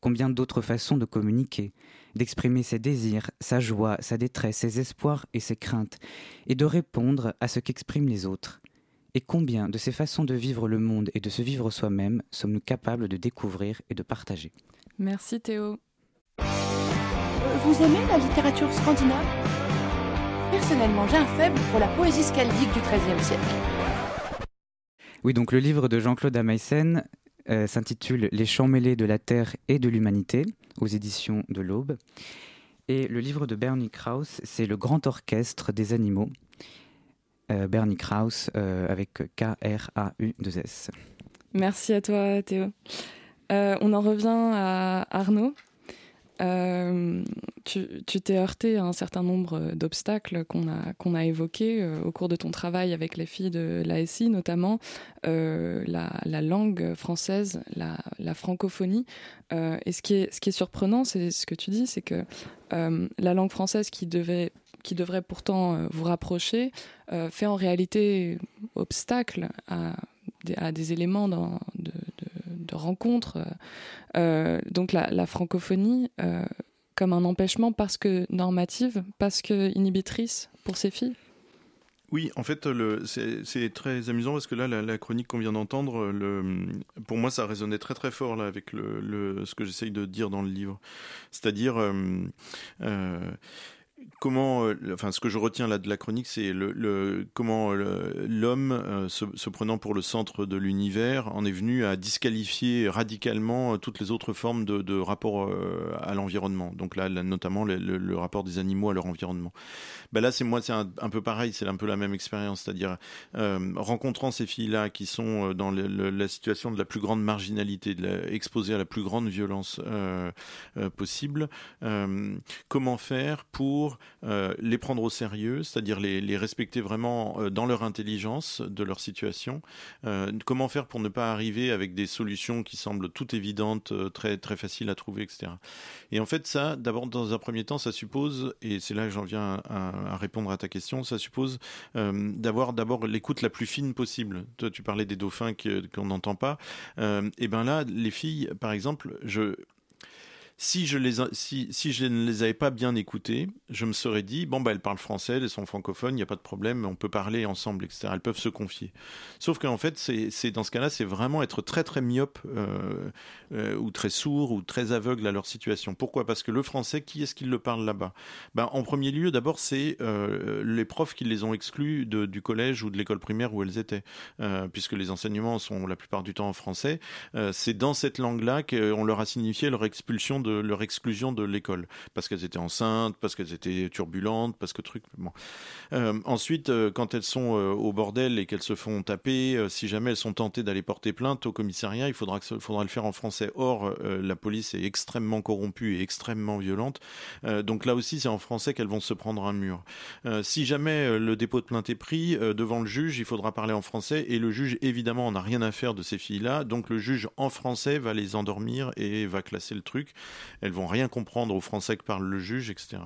Combien d'autres façons de communiquer, d'exprimer ses désirs, sa joie, sa détresse, ses espoirs et ses craintes, et de répondre à ce qu'expriment les autres? Et combien de ces façons de vivre le monde et de se vivre soi-même sommes-nous capables de découvrir et de partager? Merci Théo. Vous aimez la littérature scandinave? Personnellement, j'ai un faible pour la poésie scaldique du XIIIe siècle. Oui, donc le livre de Jean-Claude Ameissen euh, s'intitule Les chants mêlés de la terre et de l'humanité aux éditions de l'Aube. Et le livre de Bernie Krauss, c'est Le grand orchestre des animaux Bernie Krauss euh, avec K-R-A-U-2-S. Merci à toi Théo. Euh, on en revient à Arnaud. tu t'es heurté à un certain nombre d'obstacles qu'on a, a évoqués au cours de ton travail avec les filles de l'ASI, notamment la, la, langue française, la, la francophonie. et ce qui, est, ce qui est surprenant, c'est ce que tu dis, c'est que la langue française qui devait qui devrait pourtant euh, vous rapprocher, euh, fait en réalité obstacle à, des éléments de, rencontre. Euh, donc la, francophonie comme un empêchement parce que normative, parce que inhibitrice pour ces filles? Oui, en fait, c'est très amusant parce que là, la, chronique qu'on vient d'entendre, pour moi, ça résonnait très très fort là avec ce que j'essaye de dire dans le livre. C'est-à-dire, comment, euh, enfin, ce que je retiens là de la chronique, c'est le, comment euh, l'homme, euh, se, prenant pour le centre de l'univers, en est venu à disqualifier radicalement toutes les autres formes de, rapport à l'environnement. Donc là, notamment le, rapport des animaux à leur environnement. Ben là, c'est moi, c'est un, peu pareil, c'est un peu la même expérience, c'est-à-dire rencontrant ces filles-là qui sont dans la situation de la plus grande marginalité, de exposées à la plus grande violence possible. comment faire pour euh, les prendre au sérieux, c'est-à-dire les, respecter vraiment euh, dans leur intelligence de leur situation. Euh, comment faire pour ne pas arriver avec des solutions qui semblent toutes évidentes, très très faciles à trouver, etc. Et en fait, ça, d'abord dans un premier temps, ça suppose, et c'est là que j'en viens à, répondre à ta question, ça suppose d'avoir d'abord l'écoute la plus fine possible. Toi, tu parlais des dauphins qu'on n'entend pas. et ben là, les filles, par exemple, je si je, les, si, si je ne les avais pas bien écoutées, je me serais dit, bon, bah, elles parlent français, elles sont francophones, il n'y a pas de problème, on peut parler ensemble, etc. Elles peuvent se confier. Sauf qu'en fait, c'est dans ce cas-là, c'est vraiment être très, très myope euh, euh, ou très sourd ou très aveugle à leur situation. Pourquoi? Parce que le français, qui est-ce qui le parle là-bas? Ben, En premier lieu, d'abord, c'est euh, les profs qui les ont exclus de, du collège ou de l'école primaire où elles étaient, puisque les enseignements sont la plupart du temps en français. C'est dans cette langue-là qu'on leur a signifié leur expulsion de leur exclusion de l'école parce qu'elles étaient enceintes, parce qu'elles étaient turbulentes, parce que truc. Bon. Euh, ensuite, euh, quand elles sont euh, au bordel et qu'elles se font taper, si jamais elles sont tentées d'aller porter plainte au commissariat, il faudra, faudra le faire en français. Or, la police est extrêmement corrompue et extrêmement violente. donc là aussi, c'est en français qu'elles vont se prendre un mur. si jamais le dépôt de plainte est pris devant le juge, il faudra parler en français et le juge, évidemment, n'a rien à faire de ces filles-là. Donc le juge en français va les endormir et va classer le truc. Elles vont rien comprendre au français que parle le juge, etc.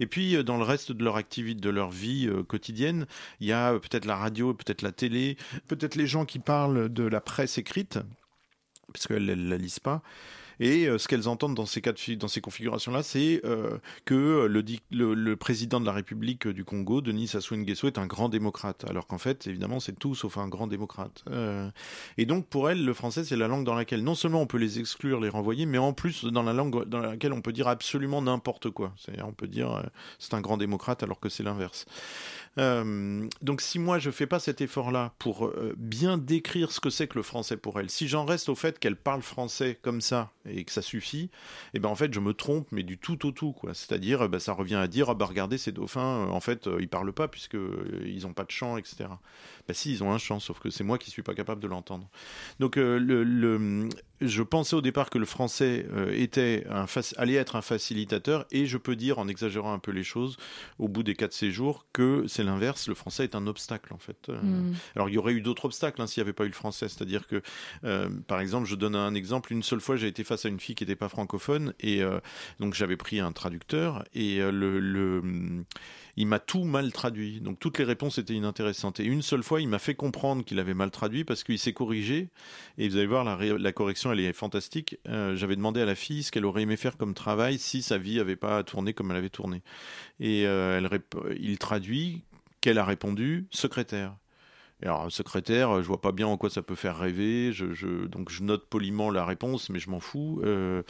Et puis euh, dans le reste de leur activité, de leur vie euh, quotidienne, il y a euh, peut-être la radio, peut-être la télé, peut-être les gens qui parlent de la presse écrite, parce qu'elles ne la lisent pas. Et euh, ce qu'elles entendent dans ces dans ces configurations-là, c'est euh, que le, le, président de la République du Congo, Denis Sassou Nguesso, est un grand démocrate, alors qu'en fait, évidemment, c'est tout sauf un grand démocrate. Euh, et donc, pour elles, le français, c'est la langue dans laquelle non seulement on peut les exclure, les renvoyer, mais en plus dans la langue dans laquelle on peut dire absolument n'importe quoi. C'est-à-dire, on peut dire c'est un grand démocrate, alors que c'est l'inverse. Euh, donc si moi je fais pas cet effort-là pour euh, bien décrire ce que c'est que le français pour elle, si j'en reste au fait qu'elle parle français comme ça et que ça suffit, eh ben en fait je me trompe mais du tout au tout quoi. C'est-à-dire ben, ça revient à dire ah bah regardez ces dauphins, euh, en fait ils parlent pas puisque ils ont pas de chant etc. Ben si ils ont un chant sauf que c'est moi qui suis pas capable de l'entendre. Donc le je pensais au départ que le français euh, était un allait être un facilitateur et je peux dire en exagérant un peu les choses au bout des quatre séjours que c'est l'inverse le français est un obstacle en fait mm. alors il y aurait eu d'autres obstacles hein, s'il n'y avait pas eu le français c'est-à-dire que euh, par exemple je donne un exemple une seule fois j'ai été face à une fille qui n'était pas francophone et euh, donc j'avais pris un traducteur et le, le il m'a tout mal traduit. Donc toutes les réponses étaient inintéressantes. Et une seule fois, il m'a fait comprendre qu'il avait mal traduit parce qu'il s'est corrigé. Et vous allez voir, la, la correction, elle est fantastique. Euh, J'avais demandé à la fille ce qu'elle aurait aimé faire comme travail si sa vie n'avait pas tourné comme elle avait tourné. Et euh, elle, il traduit qu'elle a répondu secrétaire. Et alors, secrétaire, je vois pas bien en quoi ça peut faire rêver. Je, je, donc, je note poliment la réponse, mais je m'en fous. Euh,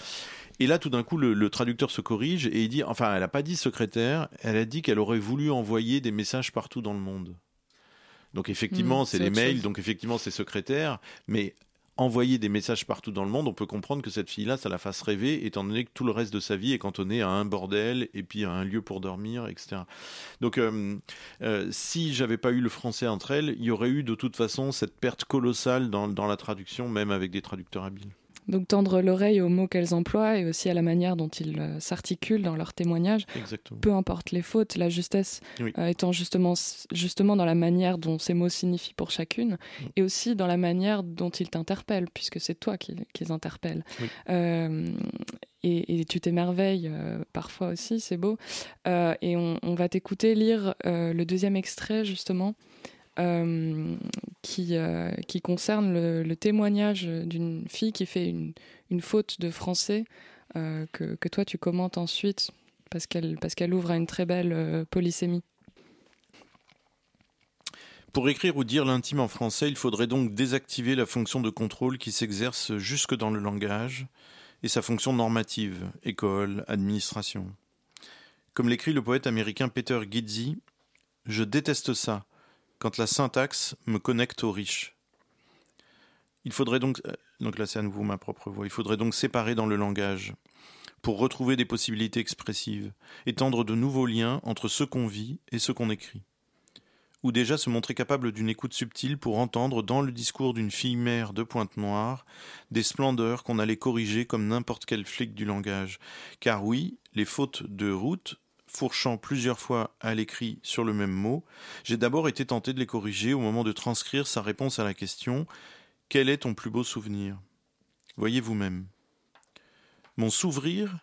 et là, tout d'un coup, le, le, traducteur se corrige et il dit, enfin, elle a pas dit secrétaire, elle a dit qu'elle aurait voulu envoyer des messages partout dans le monde. Donc, effectivement, mmh, c'est les mails, chose. donc effectivement, c'est secrétaire, mais envoyer des messages partout dans le monde, on peut comprendre que cette fille-là, ça la fasse rêver, étant donné que tout le reste de sa vie est cantonné à un bordel et puis à un lieu pour dormir, etc. Donc, euh, euh, si j'avais pas eu le français entre elles, il y aurait eu de toute façon cette perte colossale dans, dans la traduction, même avec des traducteurs habiles. Donc tendre l'oreille aux mots qu'elles emploient et aussi à la manière dont ils euh, s'articulent dans leurs témoignages. Exactement. Peu importe les fautes, la justesse oui. euh, étant justement, justement dans la manière dont ces mots signifient pour chacune oui. et aussi dans la manière dont ils t'interpellent, puisque c'est toi qui, qui les interpelles. Oui. Euh, et, et tu t'émerveilles parfois aussi, c'est beau. Et on, on va t'écouter lire le deuxième extrait justement. Euh, qui, euh, qui concerne le, témoignage d'une fille qui fait une, faute de français euh, que, que toi tu commentes ensuite parce qu'elle ouvre à une très belle polysémie. Pour écrire ou dire l'intime en français, il faudrait donc désactiver la fonction de contrôle qui s'exerce jusque dans le langage et sa fonction normative, école, administration. Comme l'écrit le poète américain Peter Gizzi, je déteste ça, quand la syntaxe me connecte aux riches. Il faudrait donc, euh, donc là c'est à nouveau ma propre voix, il faudrait donc séparer dans le langage pour retrouver des possibilités expressives, étendre de nouveaux liens entre ce qu'on vit et ce qu'on écrit. Ou déjà se montrer capable d'une écoute subtile pour entendre dans le discours d'une fille mère de pointe noire des splendeurs qu'on allait corriger comme n'importe quel flic du langage. Car oui, les fautes de route fourchant plusieurs fois à l'écrit sur le même mot, j'ai d'abord été tenté de les corriger au moment de transcrire sa réponse à la question Quel est ton plus beau souvenir? Voyez vous-même. Mon s'ouvrir,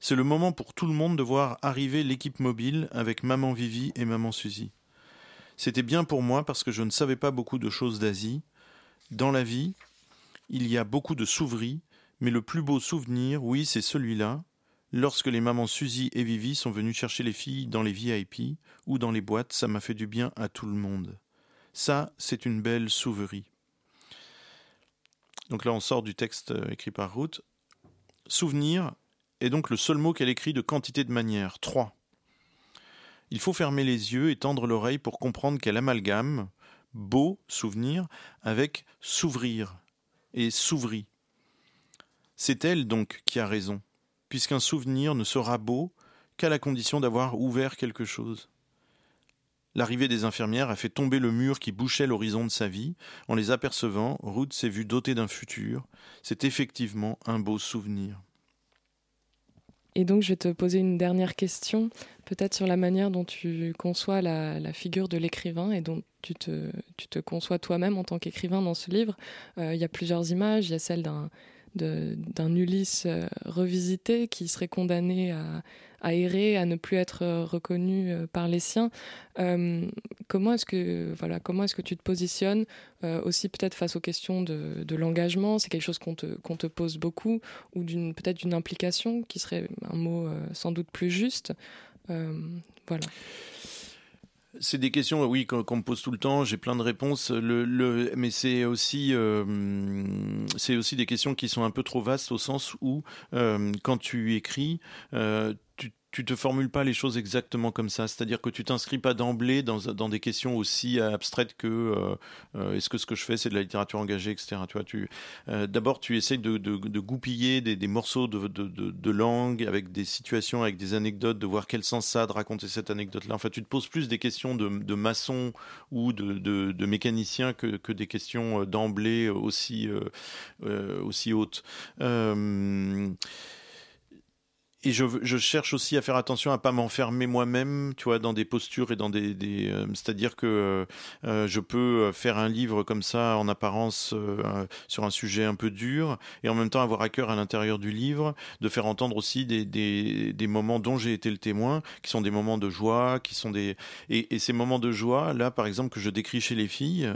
c'est le moment pour tout le monde de voir arriver l'équipe mobile avec maman Vivi et maman Suzy. C'était bien pour moi parce que je ne savais pas beaucoup de choses d'Asie. Dans la vie, il y a beaucoup de s'ouvrir, mais le plus beau souvenir, oui, c'est celui-là, lorsque les mamans Suzy et Vivi sont venues chercher les filles dans les VIP ou dans les boîtes, ça m'a fait du bien à tout le monde. Ça, c'est une belle souverie. Donc là, on sort du texte euh, écrit par Ruth. Souvenir est donc le seul mot qu'elle écrit de quantité de manières. Trois. Il faut fermer les yeux et tendre l'oreille pour comprendre qu'elle amalgame beau souvenir avec s'ouvrir et s'ouvrit. C'est elle donc qui a raison, puisqu'un souvenir ne sera beau qu'à la condition d'avoir ouvert quelque chose. L'arrivée des infirmières a fait tomber le mur qui bouchait l'horizon de sa vie. En les apercevant, Ruth s'est vue dotée d'un futur. C'est effectivement un beau souvenir. Et donc, je vais te poser une dernière question, peut-être sur la manière dont tu conçois la, figure de l'écrivain et dont tu te, conçois toi-même en tant qu'écrivain dans ce livre. Euh, il y a plusieurs images. Il y a celle d'un d'un Ulysse euh, revisité qui serait condamné à, errer, à ne plus être euh, reconnu euh, par les siens. comment est-ce que voilà, est-ce que tu te positionnes aussi peut-être face aux questions de, l'engagement? C'est quelque chose qu'on te, te pose beaucoup ou peut-être d'une implication qui serait un mot sans doute plus juste. voilà. C'est des questions, oui, qu'on me pose tout le temps. J'ai plein de réponses. Le, le mais c'est aussi, euh, c'est aussi des questions qui sont un peu trop vastes au sens où, euh, quand tu écris, euh, tu te formules pas les choses exactement comme ça. C'est-à-dire que tu t'inscris pas d'emblée dans, dans, des questions aussi abstraites que euh, euh, est-ce que ce que je fais c'est de la littérature engagée, etc. Tu vois, tu euh, d'abord tu essayes de, de, goupiller des, des morceaux de, de, langue avec des situations, avec des anecdotes, de voir quel sens ça a de raconter cette anecdote-là. Enfin, tu te poses plus des questions de, maçon ou de, mécanicien que, que des questions d'emblée aussi aussi hautes et je, cherche aussi à faire attention à pas m'enfermer moi-même, tu vois, dans des postures et dans des, des euh, c'est-à-dire que euh, euh, je peux faire un livre comme ça en apparence sur un sujet un peu dur et en même temps avoir à cœur à l'intérieur du livre de faire entendre aussi des, des, des moments dont j'ai été le témoin, qui sont des moments de joie, qui sont des et, et, ces moments de joie là, par exemple que je décris chez les filles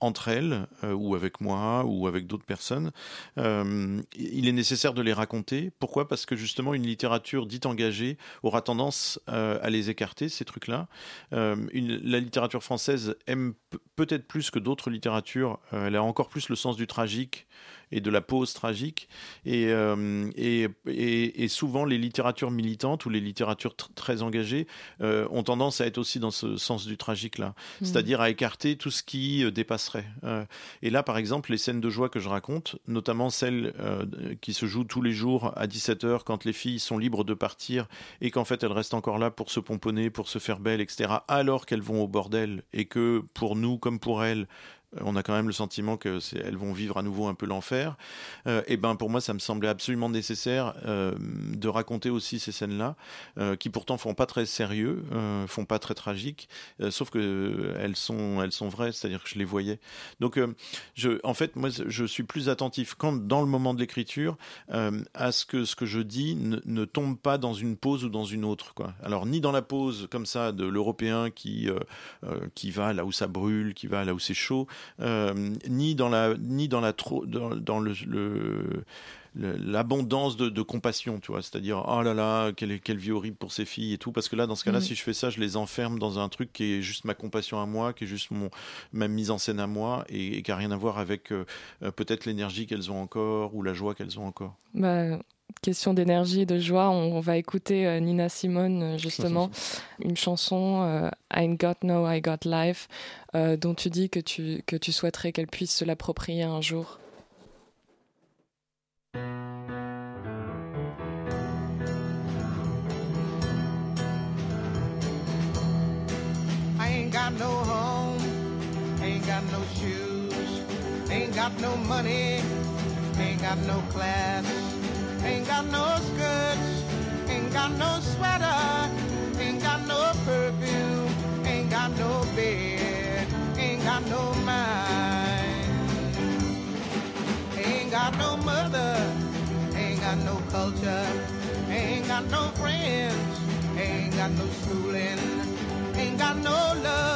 entre elles ou avec moi ou avec d'autres personnes, il est nécessaire de les raconter. Pourquoi? Parce que justement une littérature dite engagée aura tendance euh, à les écarter, ces trucs-là. Euh, la littérature française aime peut-être plus que d'autres littératures, euh, elle a encore plus le sens du tragique et de la pause tragique. Et, euh, et, et, souvent, les littératures militantes ou les littératures très engagées euh, ont tendance à être aussi dans ce sens du tragique-là, mmh. c'est-à-dire à écarter tout ce qui euh, dépasserait. et là, par exemple, les scènes de joie que je raconte, notamment celles qui se jouent tous les jours à 17h quand les filles sont libres de partir et qu'en fait elles restent encore là pour se pomponner, pour se faire belle, etc., alors qu'elles vont au bordel et que pour nous comme pour elles, on a quand même le sentiment que elles vont vivre à nouveau un peu l'enfer. Euh, et ben pour moi, ça me semblait absolument nécessaire euh, de raconter aussi ces scènes-là, euh, qui pourtant font pas très sérieux, font pas très tragiques, sauf que elles sont elles sont vraies, c'est-à-dire que je les voyais. Donc en fait, moi, je suis plus attentif quand dans le moment de l'écriture à ce que ce que je dis ne, ne, tombe pas dans une pause ou dans une autre. Quoi. Alors ni dans la pause comme ça de l'européen qui qui va là où ça brûle, qui va là où c'est chaud, ni dans la ni dans la trop dans, dans le, le l'abondance de, de, compassion, tu vois, c'est-à-dire oh là là, quelle, quelle vie horrible pour ces filles et tout, parce que là, dans ce cas-là, mm. si je fais ça, je les enferme dans un truc qui est juste ma compassion à moi, qui est juste mon ma mise en scène à moi et, qui a rien à voir avec euh, euh, peut-être l'énergie qu'elles ont encore ou la joie qu'elles ont encore. Bah, question d'énergie et de joie, on, va écouter euh, Nina Simone, euh, justement, une chanson, euh, I Got No, I Got Life, dont tu dis que tu, que tu souhaiterais qu'elle puisse se l'approprier un jour. I ain't got no home, ain't got no shoes, ain't got no money, ain't got no class. Ain't got no skirts, ain't got no sweater, ain't got no perfume, ain't got no bed, ain't got no mind. Ain't got no mother, ain't got no culture, ain't got no friends, ain't got no schooling, ain't got no love.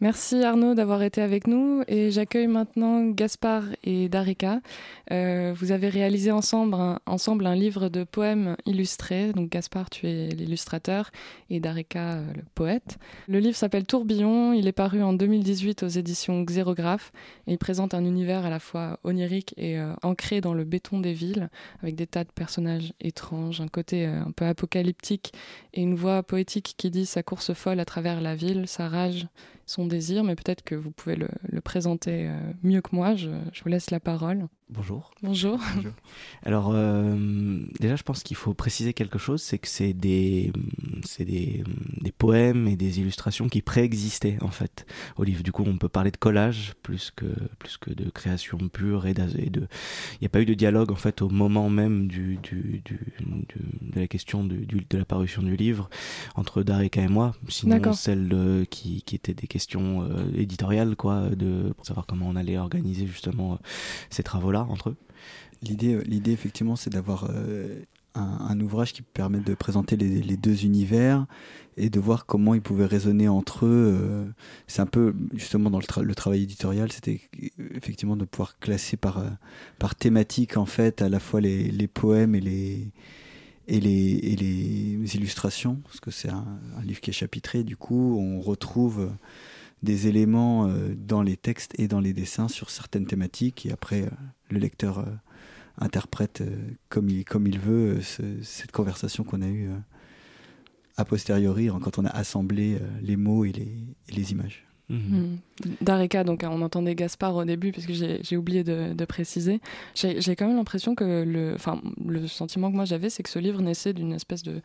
Merci Arnaud d'avoir été avec nous et j'accueille maintenant Gaspard et Darika. Euh, vous avez réalisé ensemble un, livre de poèmes illustrés. Donc Gaspard, tu es l'illustrateur et Darika, euh, le poète. Le livre s'appelle Tourbillon. Il est paru en 2018 aux éditions Xérographe et il présente un univers à la fois onirique et euh, ancré dans le béton des villes avec des tas de personnages étranges, un côté un peu apocalyptique et une voix poétique qui dit sa course folle à travers la ville, sa rage, son désir, mais peut-être que vous pouvez le, présenter euh, mieux que moi. Je, vous laisse la parole. Bonjour. Bonjour. Bonjour. Alors, euh, déjà, je pense qu'il faut préciser quelque chose, c'est que c'est des, c'est des, des poèmes et des illustrations qui préexistaient, en fait, au livre. Du coup, on peut parler de collage plus que, plus que de création pure et, de... Il n'y a pas eu de dialogue, en fait, au moment même du, du, du, du de la question du, du, de la parution du livre entre Darika et moi, sinon celle de, qui, qui était des questions euh, éditoriales, quoi, de, pour savoir comment on allait organiser, justement, euh, ces travaux-là entre eux L'idée, l'idée effectivement, c'est d'avoir euh, un, ouvrage qui permet de présenter les, deux univers et de voir comment ils pouvaient résonner entre eux. Euh, c'est un peu, justement, dans le, tra le travail éditorial, c'était effectivement de pouvoir classer par, euh, par thématique, en fait, à la fois les, poèmes et les, et les, illustrations, parce que c'est un, livre qui est chapitré, du coup, on retrouve des éléments euh, dans les textes et dans les dessins sur certaines thématiques, et après, euh, le lecteur euh, interprète comme, il, comme il veut ce, cette conversation qu'on a eue a posteriori, quand on a assemblé les mots et les, et les images. Mmh. Darika, donc on entendait Gaspard au début, puisque j'ai oublié de, préciser. J'ai quand même l'impression que le, enfin, le sentiment que moi j'avais, c'est que ce livre naissait d'une espèce de,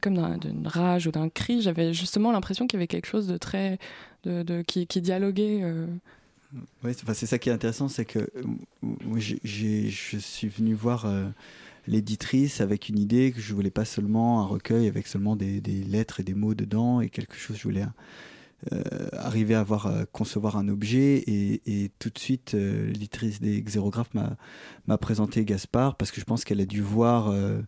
comme d'une rage ou d'un cri. J'avais justement l'impression qu'il y avait quelque chose de très, de, qui, dialoguait. Euh... Oui, c'est ça qui est intéressant, c'est que moi, je suis venu voir. Euh, l'éditrice avec une idée que je voulais pas seulement un recueil avec seulement des, des lettres et des mots dedans et quelque chose je voulais euh, arriver à avoir à concevoir un objet et, tout de suite euh, l'éditrice des xérographes m'a présenté Gaspard parce que je pense qu'elle a dû voir euh,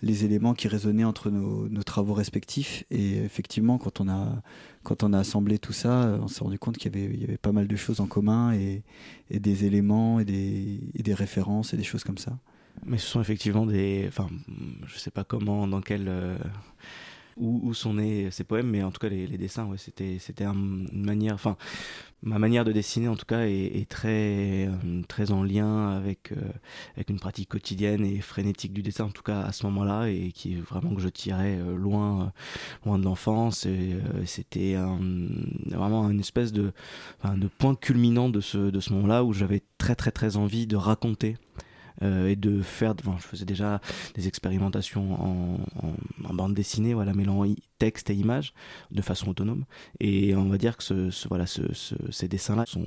les éléments qui résonnaient entre nos, travaux respectifs. Et effectivement quand on a quand on a assemblé tout ça on s'est rendu compte qu'il y y avait pas mal de choses en commun et, des éléments et des, des références et des choses comme ça. Mais ce sont effectivement des enfin je sais pas comment dans quel euh où, où, sont nés ces poèmes, mais en tout cas les, dessins, c'était c'était un, une manière, enfin ma manière de dessiner en tout cas est, euh, très en lien avec euh, avec une pratique quotidienne et frénétique du dessin en tout cas à ce moment-là et qui vraiment que je tirais euh, loin de l'enfance et c'était vraiment une espèce de de point culminant de ce de ce moment-là où j'avais très très très envie de raconter et de faire. Je faisais déjà des expérimentations en, bande dessinée, voilà, mêlant texte et image de façon autonome. Et on va dire que voilà, ce, ces dessins-là sont,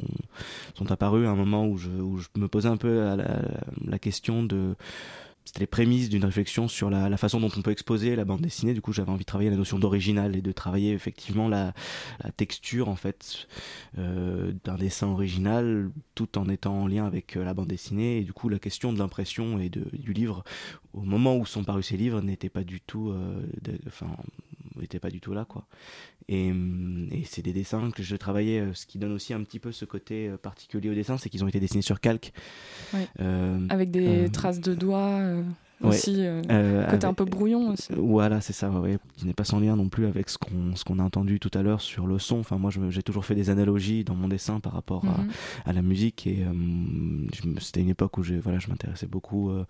apparus à un moment où je, me posais un peu la question de c'était les prémices d'une réflexion sur la, façon dont on peut exposer la bande dessinée. Du coup, j'avais envie de travailler la notion d'original et de travailler effectivement la, texture en fait euh, d'un dessin original, tout en étant en lien avec euh, la bande dessinée. Et du coup, la question de l'impression et de, du livre, au moment où sont parus ces livres, n'était pas du tout, euh, enfin, n'était pas du tout là, quoi. Et, c'est des dessins que je travaillais, ce qui donne aussi un petit peu ce côté particulier au dessin, c'est qu'ils ont été dessinés sur calque. Avec des traces de doigts aussi, euh, euh, côté un peu brouillon aussi. Voilà, c'est ça, ouais, qui n'est pas sans lien non plus avec ce qu'on qu'on a entendu tout à l'heure sur le son. Enfin, moi, j'ai toujours fait des analogies dans mon dessin par rapport à, mhm. à, la musique et euh, c'était une époque où voilà, je m'intéressais beaucoup euh,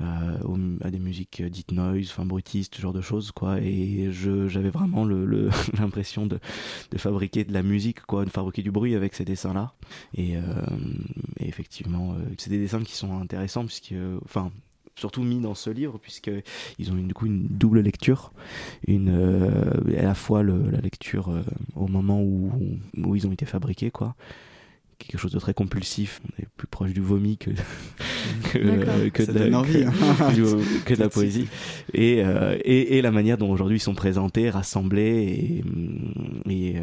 à, des musiques dites noise, enfin bruitistes, ce genre de choses, quoi. Et j'avais vraiment l'impression le, de, de, fabriquer de la musique, quoi, de fabriquer du bruit avec ces dessins-là. Et, et, effectivement, c'est des dessins qui sont intéressants puisque, enfin, surtout mis dans ce livre puisqu'ils ont du coup une double lecture. Une euh, à la fois la lecture euh, au moment où, où ils ont été fabriqués quoi. Quelque chose de très compulsif. On est plus proche du vomi que que, que, de, la, envie, hein. que, de la poésie. Et, euh, et, et, la manière dont aujourd'hui ils sont présentés rassemblés et, et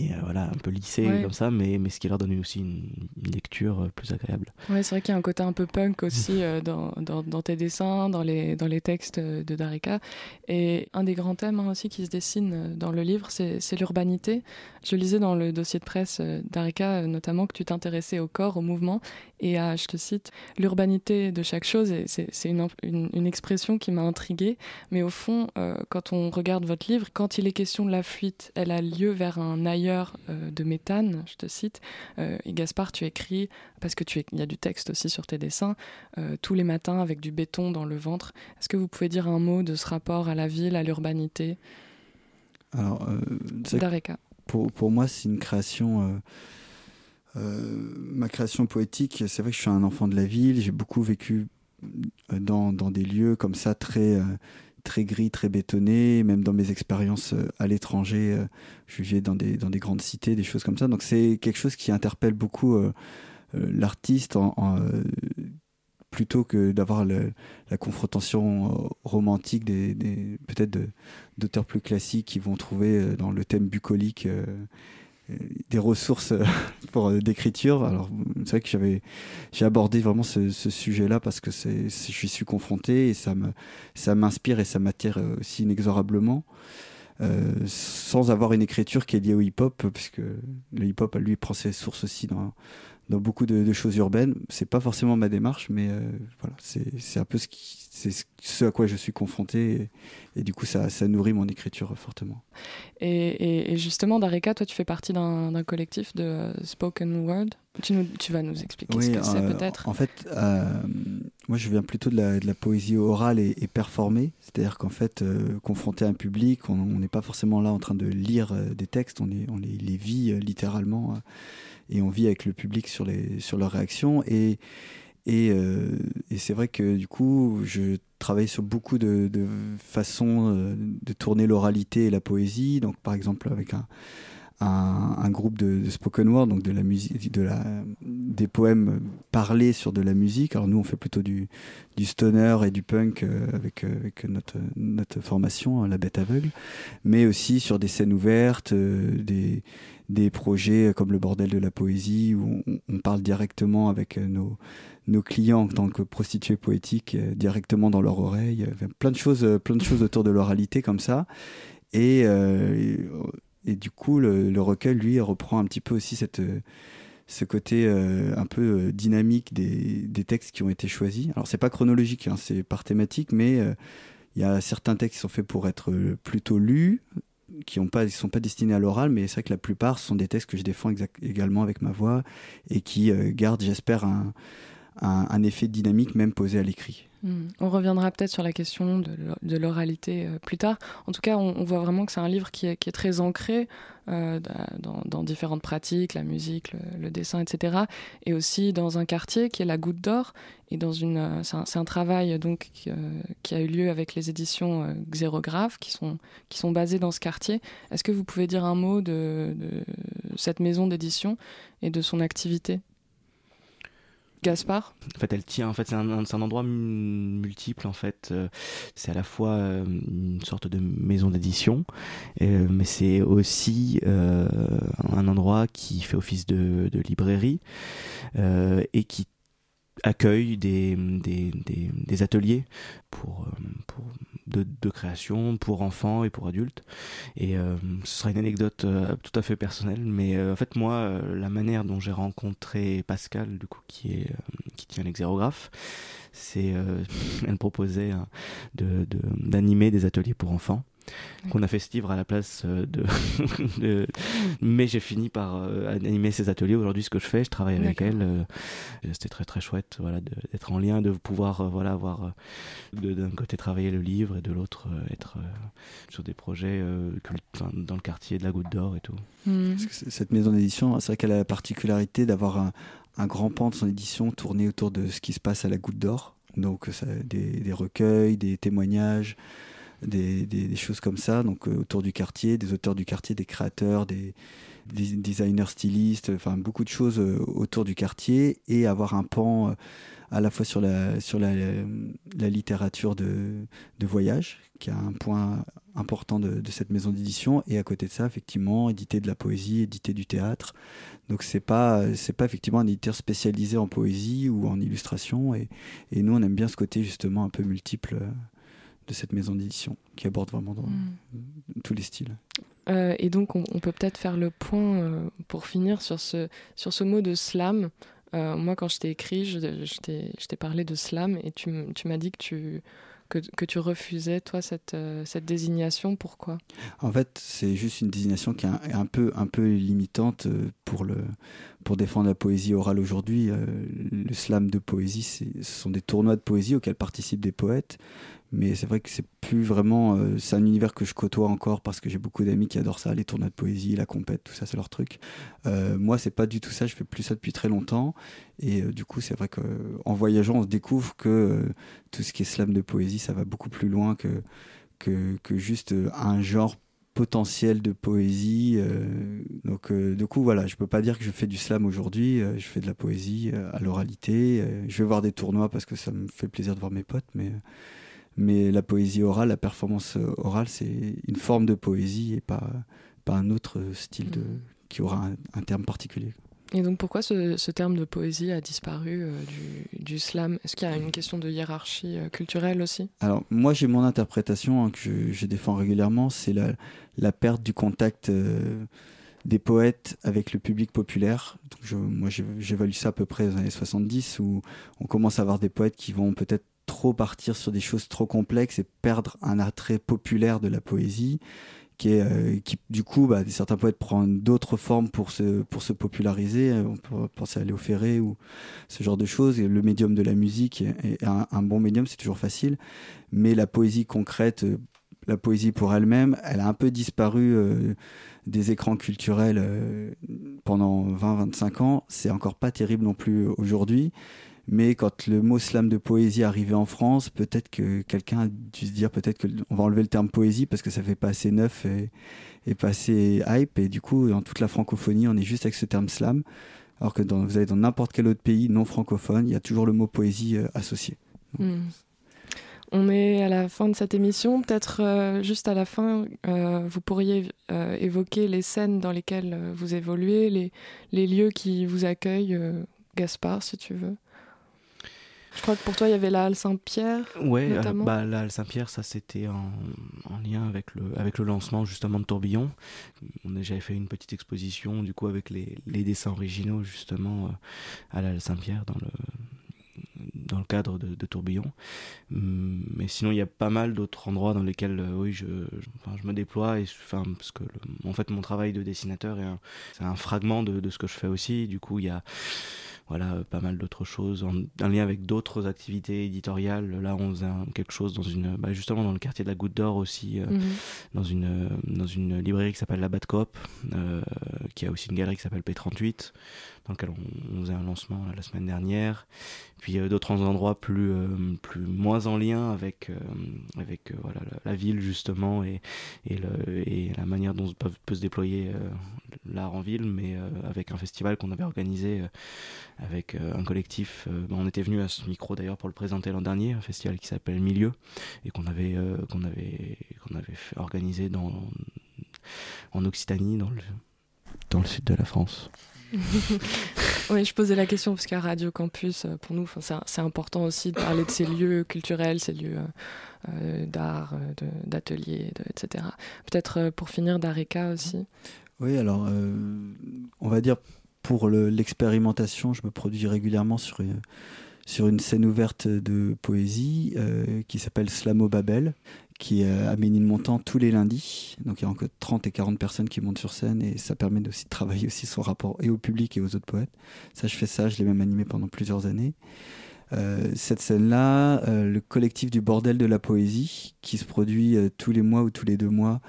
et euh, voilà un peu lissé comme ça mais mais ce qui leur donne aussi une, lecture euh, plus agréable. Ouais c'est vrai qu'il y a un côté un peu punk aussi euh, dans, dans, dans, tes dessins dans les dans les textes de Darika. Et un des grands thèmes hein, aussi qui se dessine dans le livre c'est l'urbanité. Je lisais dans le dossier de presse d'Arika notamment que tu t'intéressais au corps au mouvement et à je te cite l'urbanité de chaque chose et c'est une, une, une, expression qui m'a intriguée mais au fond quand on regarde votre livre quand il est question de la fuite elle a lieu vers un ailleurs euh, de méthane, je te cite. Euh, et Gaspard, tu écris, parce que tu il y a du texte aussi sur tes dessins, euh, tous les matins avec du béton dans le ventre. Est-ce que vous pouvez dire un mot de ce rapport à la ville, à l'urbanité? Alors, Pour, pour moi, c'est une création. Ma création poétique, c'est vrai que je suis un enfant de la ville, j'ai beaucoup vécu dans, dans, des lieux comme ça très très gris, très bétonné. Même dans mes expériences euh, à l'étranger, euh, je vivais dans des, grandes cités, des choses comme ça. Donc c'est quelque chose qui interpelle beaucoup euh, l'artiste plutôt que d'avoir la confrontation romantique des peut-être d'auteurs plus classiques qui vont trouver dans le thème bucolique des ressources euh, pour euh, d'écriture. Alors c'est vrai que j'avais j'ai abordé vraiment ce, sujet-là parce que c'est je suis confronté et ça me ça m'inspire et ça m'attire euh, aussi inexorablement. sans avoir une écriture qui est liée au hip-hop, puisque le hip-hop, lui, prend ses sources aussi dans, dans beaucoup de, choses urbaines. C'est pas forcément ma démarche, mais voilà, c'est un peu ce qui, c'est ce à quoi je suis confronté et, du coup ça, ça, nourrit mon écriture fortement. Et, justement, Dareka, toi tu fais partie d'un collectif de spoken word. Tu, nous, tu vas nous expliquer ce que c'est euh, peut-être. En fait, euh, moi je viens plutôt de la, de la poésie orale et, performée, c'est-à-dire qu'en fait, euh, confronté à un public, on n'est pas forcément là en train de lire des textes, on, est, on les, les vit littéralement et on vit avec le public sur, les, sur leurs réactions et euh, et, c'est vrai que du coup, je travaille sur beaucoup de, façons euh, de tourner l'oralité et la poésie. Donc, par exemple, avec un, un, groupe de, spoken word, donc de la musique, de la, des poèmes parlés sur de la musique. Alors nous, on fait plutôt du, du stoner et du punk euh, avec, avec notre, notre formation, la bête aveugle, mais aussi sur des scènes ouvertes, des des projets comme le bordel de la poésie où on, parle directement avec nos, nos clients en tant que prostituées poétiques euh, directement dans leur oreille. plein de choses, euh, plein de choses autour de l'oralité comme ça. Et, euh, et, du coup, le, recueil, lui, reprend un petit peu aussi cette, ce côté un peu dynamique des, des, textes qui ont été choisis. Alors, c'est pas chronologique, hein, c'est par thématique, mais il y a certains textes qui sont faits pour être plutôt lus, qui ne sont pas destinés à l'oral, mais c'est vrai que la plupart sont des textes que je défends également avec ma voix et qui gardent, j'espère, un, un, effet dynamique même posé à l'écrit. Hmm. On reviendra peut-être sur la question de l'oralité euh, plus tard. En tout cas, on, voit vraiment que c'est un livre qui est, très ancré euh, dans, différentes pratiques, la musique, le, dessin, etc. Et aussi dans un quartier qui est la Goutte d'Or. Et dans une, euh, c'est un, travail donc qui, a eu lieu avec les éditions Xérographe qui sont qui sont basées dans ce quartier. Est-ce que vous pouvez dire un mot de cette maison d'édition et de son activité? Gaspard? En fait, elle tient. En fait, c'est un, endroit multiple. En fait, euh, c'est à la fois euh, une sorte de maison d'édition, euh, mais c'est aussi un endroit qui fait office de, de librairie et qui accueille des, des, des, ateliers pour, euh, pour de, de, création pour enfants et pour adultes. Et euh, ce sera une anecdote euh, tout à fait personnelle, mais en fait moi, la manière dont j'ai rencontré Pascal, du coup, qui, est, qui tient l'exérographe, c'est elle proposait hein, de d'animer des ateliers pour enfants qu'on a fait ce livre à la place euh, de, mais j'ai fini par euh, animer ces ateliers. Aujourd'hui ce que je fais je travaille avec elle euh, c'était très très chouette voilà d'être en lien de pouvoir voilà avoir d'un côté travailler le livre et de l'autre être sur des projets dans le quartier de la Goutte d'Or et tout. Mmh. cette maison d'édition c'est vrai qu'elle a la particularité d'avoir un, un grand pan de son édition tourné autour de ce qui se passe à la Goutte d'Or. Donc ça, des, des recueils des témoignages des, choses comme ça, donc euh, autour du quartier, des auteurs du quartier, des créateurs, des, designers stylistes, enfin beaucoup de choses euh, autour du quartier et avoir un pan euh, à la fois sur la, sur la, littérature de, voyage, qui a un point important de, cette maison d'édition, et à côté de ça, effectivement, éditer de la poésie, éditer du théâtre. Donc c'est pas pas effectivement un éditeur spécialisé en poésie ou en illustration, et nous on aime bien ce côté justement un peu multiple de cette maison d'édition qui aborde vraiment dans mm. tous les styles. Euh, et donc on, peut peut-être faire le point euh, pour finir sur ce, sur ce mot de slam. Euh, moi quand je t'ai écrit, je, je t'ai parlé de slam et tu, tu m'as dit que tu, que, que, tu refusais, toi, cette, cette désignation. Pourquoi? En fait, c'est juste une désignation qui est un, peu, un peu limitante pour, le, pour défendre la poésie orale aujourd'hui. le slam de poésie, ce sont des tournois de poésie auxquels participent des poètes mais c'est vrai que c'est plus vraiment. Euh, c'est un univers que je côtoie encore parce que j'ai beaucoup d'amis qui adorent ça, les tournois de poésie, la compète, tout ça, c'est leur truc. Euh, moi, c'est pas du tout ça, je fais plus ça depuis très longtemps. Et euh, du coup, c'est vrai qu'en voyageant, on se découvre que tout ce qui est slam de poésie, ça va beaucoup plus loin que, que, que juste un genre potentiel de poésie. donc, du coup, voilà, je peux pas dire que je fais du slam aujourd'hui. je fais de la poésie à l'oralité. je vais voir des tournois parce que ça me fait plaisir de voir mes potes, mais mais la poésie orale, la performance euh, orale, c'est une forme de poésie et pas, pas un autre style de, mm. qui aura un, terme particulier. Et donc pourquoi ce, terme de poésie a disparu euh, du, slam? Est-ce qu'il y a une question de hiérarchie euh, culturelle aussi? Alors moi j'ai mon interprétation hein, que je, défends régulièrement, c'est la, la, perte du contact des poètes avec le public populaire. Donc je, moi j'évalue ça à peu près dans les années 70 où on commence à avoir des poètes qui vont peut-être trop partir sur des choses trop complexes et perdre un attrait populaire de la poésie qui, euh, du coup, bah, certains poètes prennent d'autres formes pour se, pour se populariser. On peut penser à Léo Ferré ou ce genre de choses. Le médium de la musique est, un, bon médium, c'est toujours facile. Mais la poésie concrète, la poésie pour elle-même, elle a un peu disparu euh, des écrans culturels euh, pendant 20-25 ans. C'est encore pas terrible non plus aujourd'hui. Mais quand le mot slam de poésie arrivait en France, peut-être que quelqu'un a dû se dire peut-être qu'on va enlever le terme poésie parce que ça fait pas assez neuf et, pas assez hype. Et du coup, dans toute la francophonie, on est juste avec ce terme slam. Alors que vous allez dans n'importe quel autre pays non francophone, il y a toujours le mot poésie euh, associé. Hmm. On est à la fin de cette émission. Peut-être euh, juste à la fin, euh, vous pourriez évoquer les scènes dans lesquelles vous évoluez, les, les lieux qui vous accueillent. Gaspard, si tu veux. Je crois que pour toi, il y avait la Halle Saint-Pierre. Ouais, bah, la Halle Saint-Pierre, ça c'était en, en, lien avec le, avec le lancement justement de Tourbillon. J'avais fait une petite exposition du coup avec les, les dessins originaux justement euh, à la Halle Saint-Pierre dans le dans le cadre de, Tourbillon. Hum, mais sinon, il y a pas mal d'autres endroits dans lesquels, oui, je, je, me déploie. Et, enfin, parce que, en fait, mon travail de dessinateur est c'est un fragment de, de, ce que je fais aussi. Du coup, il y a voilà, euh, pas mal d'autres choses, en, lien avec d'autres activités éditoriales. Là, on faisait quelque chose dans une, bah, justement dans le quartier de la Goutte d'Or aussi, euh, mhm. dans, une, dans une librairie qui s'appelle La Bad Coop, euh, qui a aussi une galerie qui s'appelle P38 dans lequel on, faisait un lancement la semaine dernière. Puis a d'autres endroits plus, euh, plus moins en lien avec, euh, avec euh, voilà, la, ville justement et, et, la manière dont peut, peut se déployer l'art en ville, mais avec un festival qu'on avait organisé avec un collectif. on était venu à ce micro d'ailleurs pour le présenter l'an dernier, un festival qui s'appelle Milieu et qu'on avait, qu'on avait, qu'on avait organisé dans, en Occitanie, dans le, dans le sud de la France. oui, je posais la question parce qu'à Radio Campus, euh, pour nous, c'est important aussi de parler de ces lieux culturels, ces lieux euh, euh, d'art, d'ateliers, etc. Peut-être pour finir, d'Areka aussi. Oui, alors, on va dire pour l'expérimentation, je me produis régulièrement sur une, sur une scène ouverte de poésie qui s'appelle Slamo Babel, qui est à Ménilmontant tous les lundis. Donc il y a encore 30 et 40 personnes qui montent sur scène et ça permet aussi de travailler aussi son rapport et au public et aux autres poètes. Ça, je fais ça, je l'ai même animé pendant plusieurs années. Euh, cette scène-là, euh, le collectif du bordel de la poésie, qui se produit euh, tous les mois ou tous les deux mois.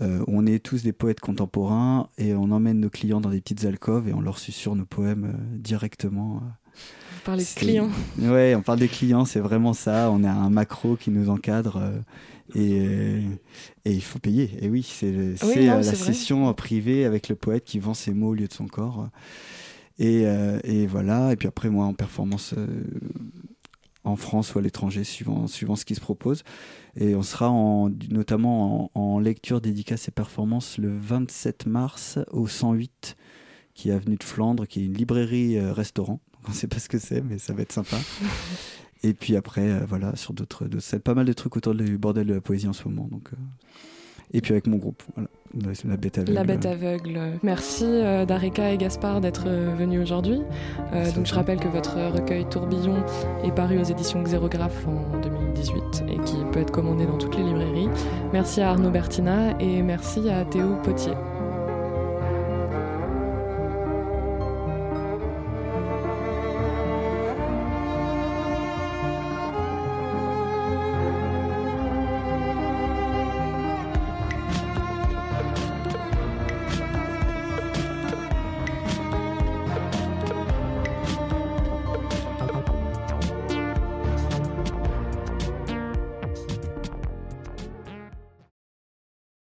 on est tous des poètes contemporains et on emmène nos clients dans des petites alcôves et on leur susurre nos poèmes directement. Vous parlez de clients Ouais, on parle des clients, c'est vraiment ça. On a un macro qui nous encadre et, et, il faut payer. Et oui, c'est la session privée avec le poète qui vend ses mots au lieu de son corps. Et, euh, et voilà. Et puis après, moi, en performance euh, en France ou à l'étranger, suivant, suivant ce qui se propose. Et on sera en, notamment en, lecture dédicace et performance le 27 mars au 108, qui est avenue de Flandre, qui est une librairie-restaurant. Euh, on ne sait pas ce que c'est, mais ça va être sympa. Et puis après, euh, voilà, sur d'autres, pas mal de trucs autour du bordel de la poésie en ce moment. Donc, euh. et puis avec mon groupe, voilà, la bête aveugle. La bête aveugle. Merci euh, Dareka et Gaspard d'être venus aujourd'hui. donc je rappelle que votre recueil Tourbillon est paru aux éditions Xérographe en 2018 et qui peut être commandé dans toutes les librairies. Merci à Arnaud Bertina et merci à Théo Potier.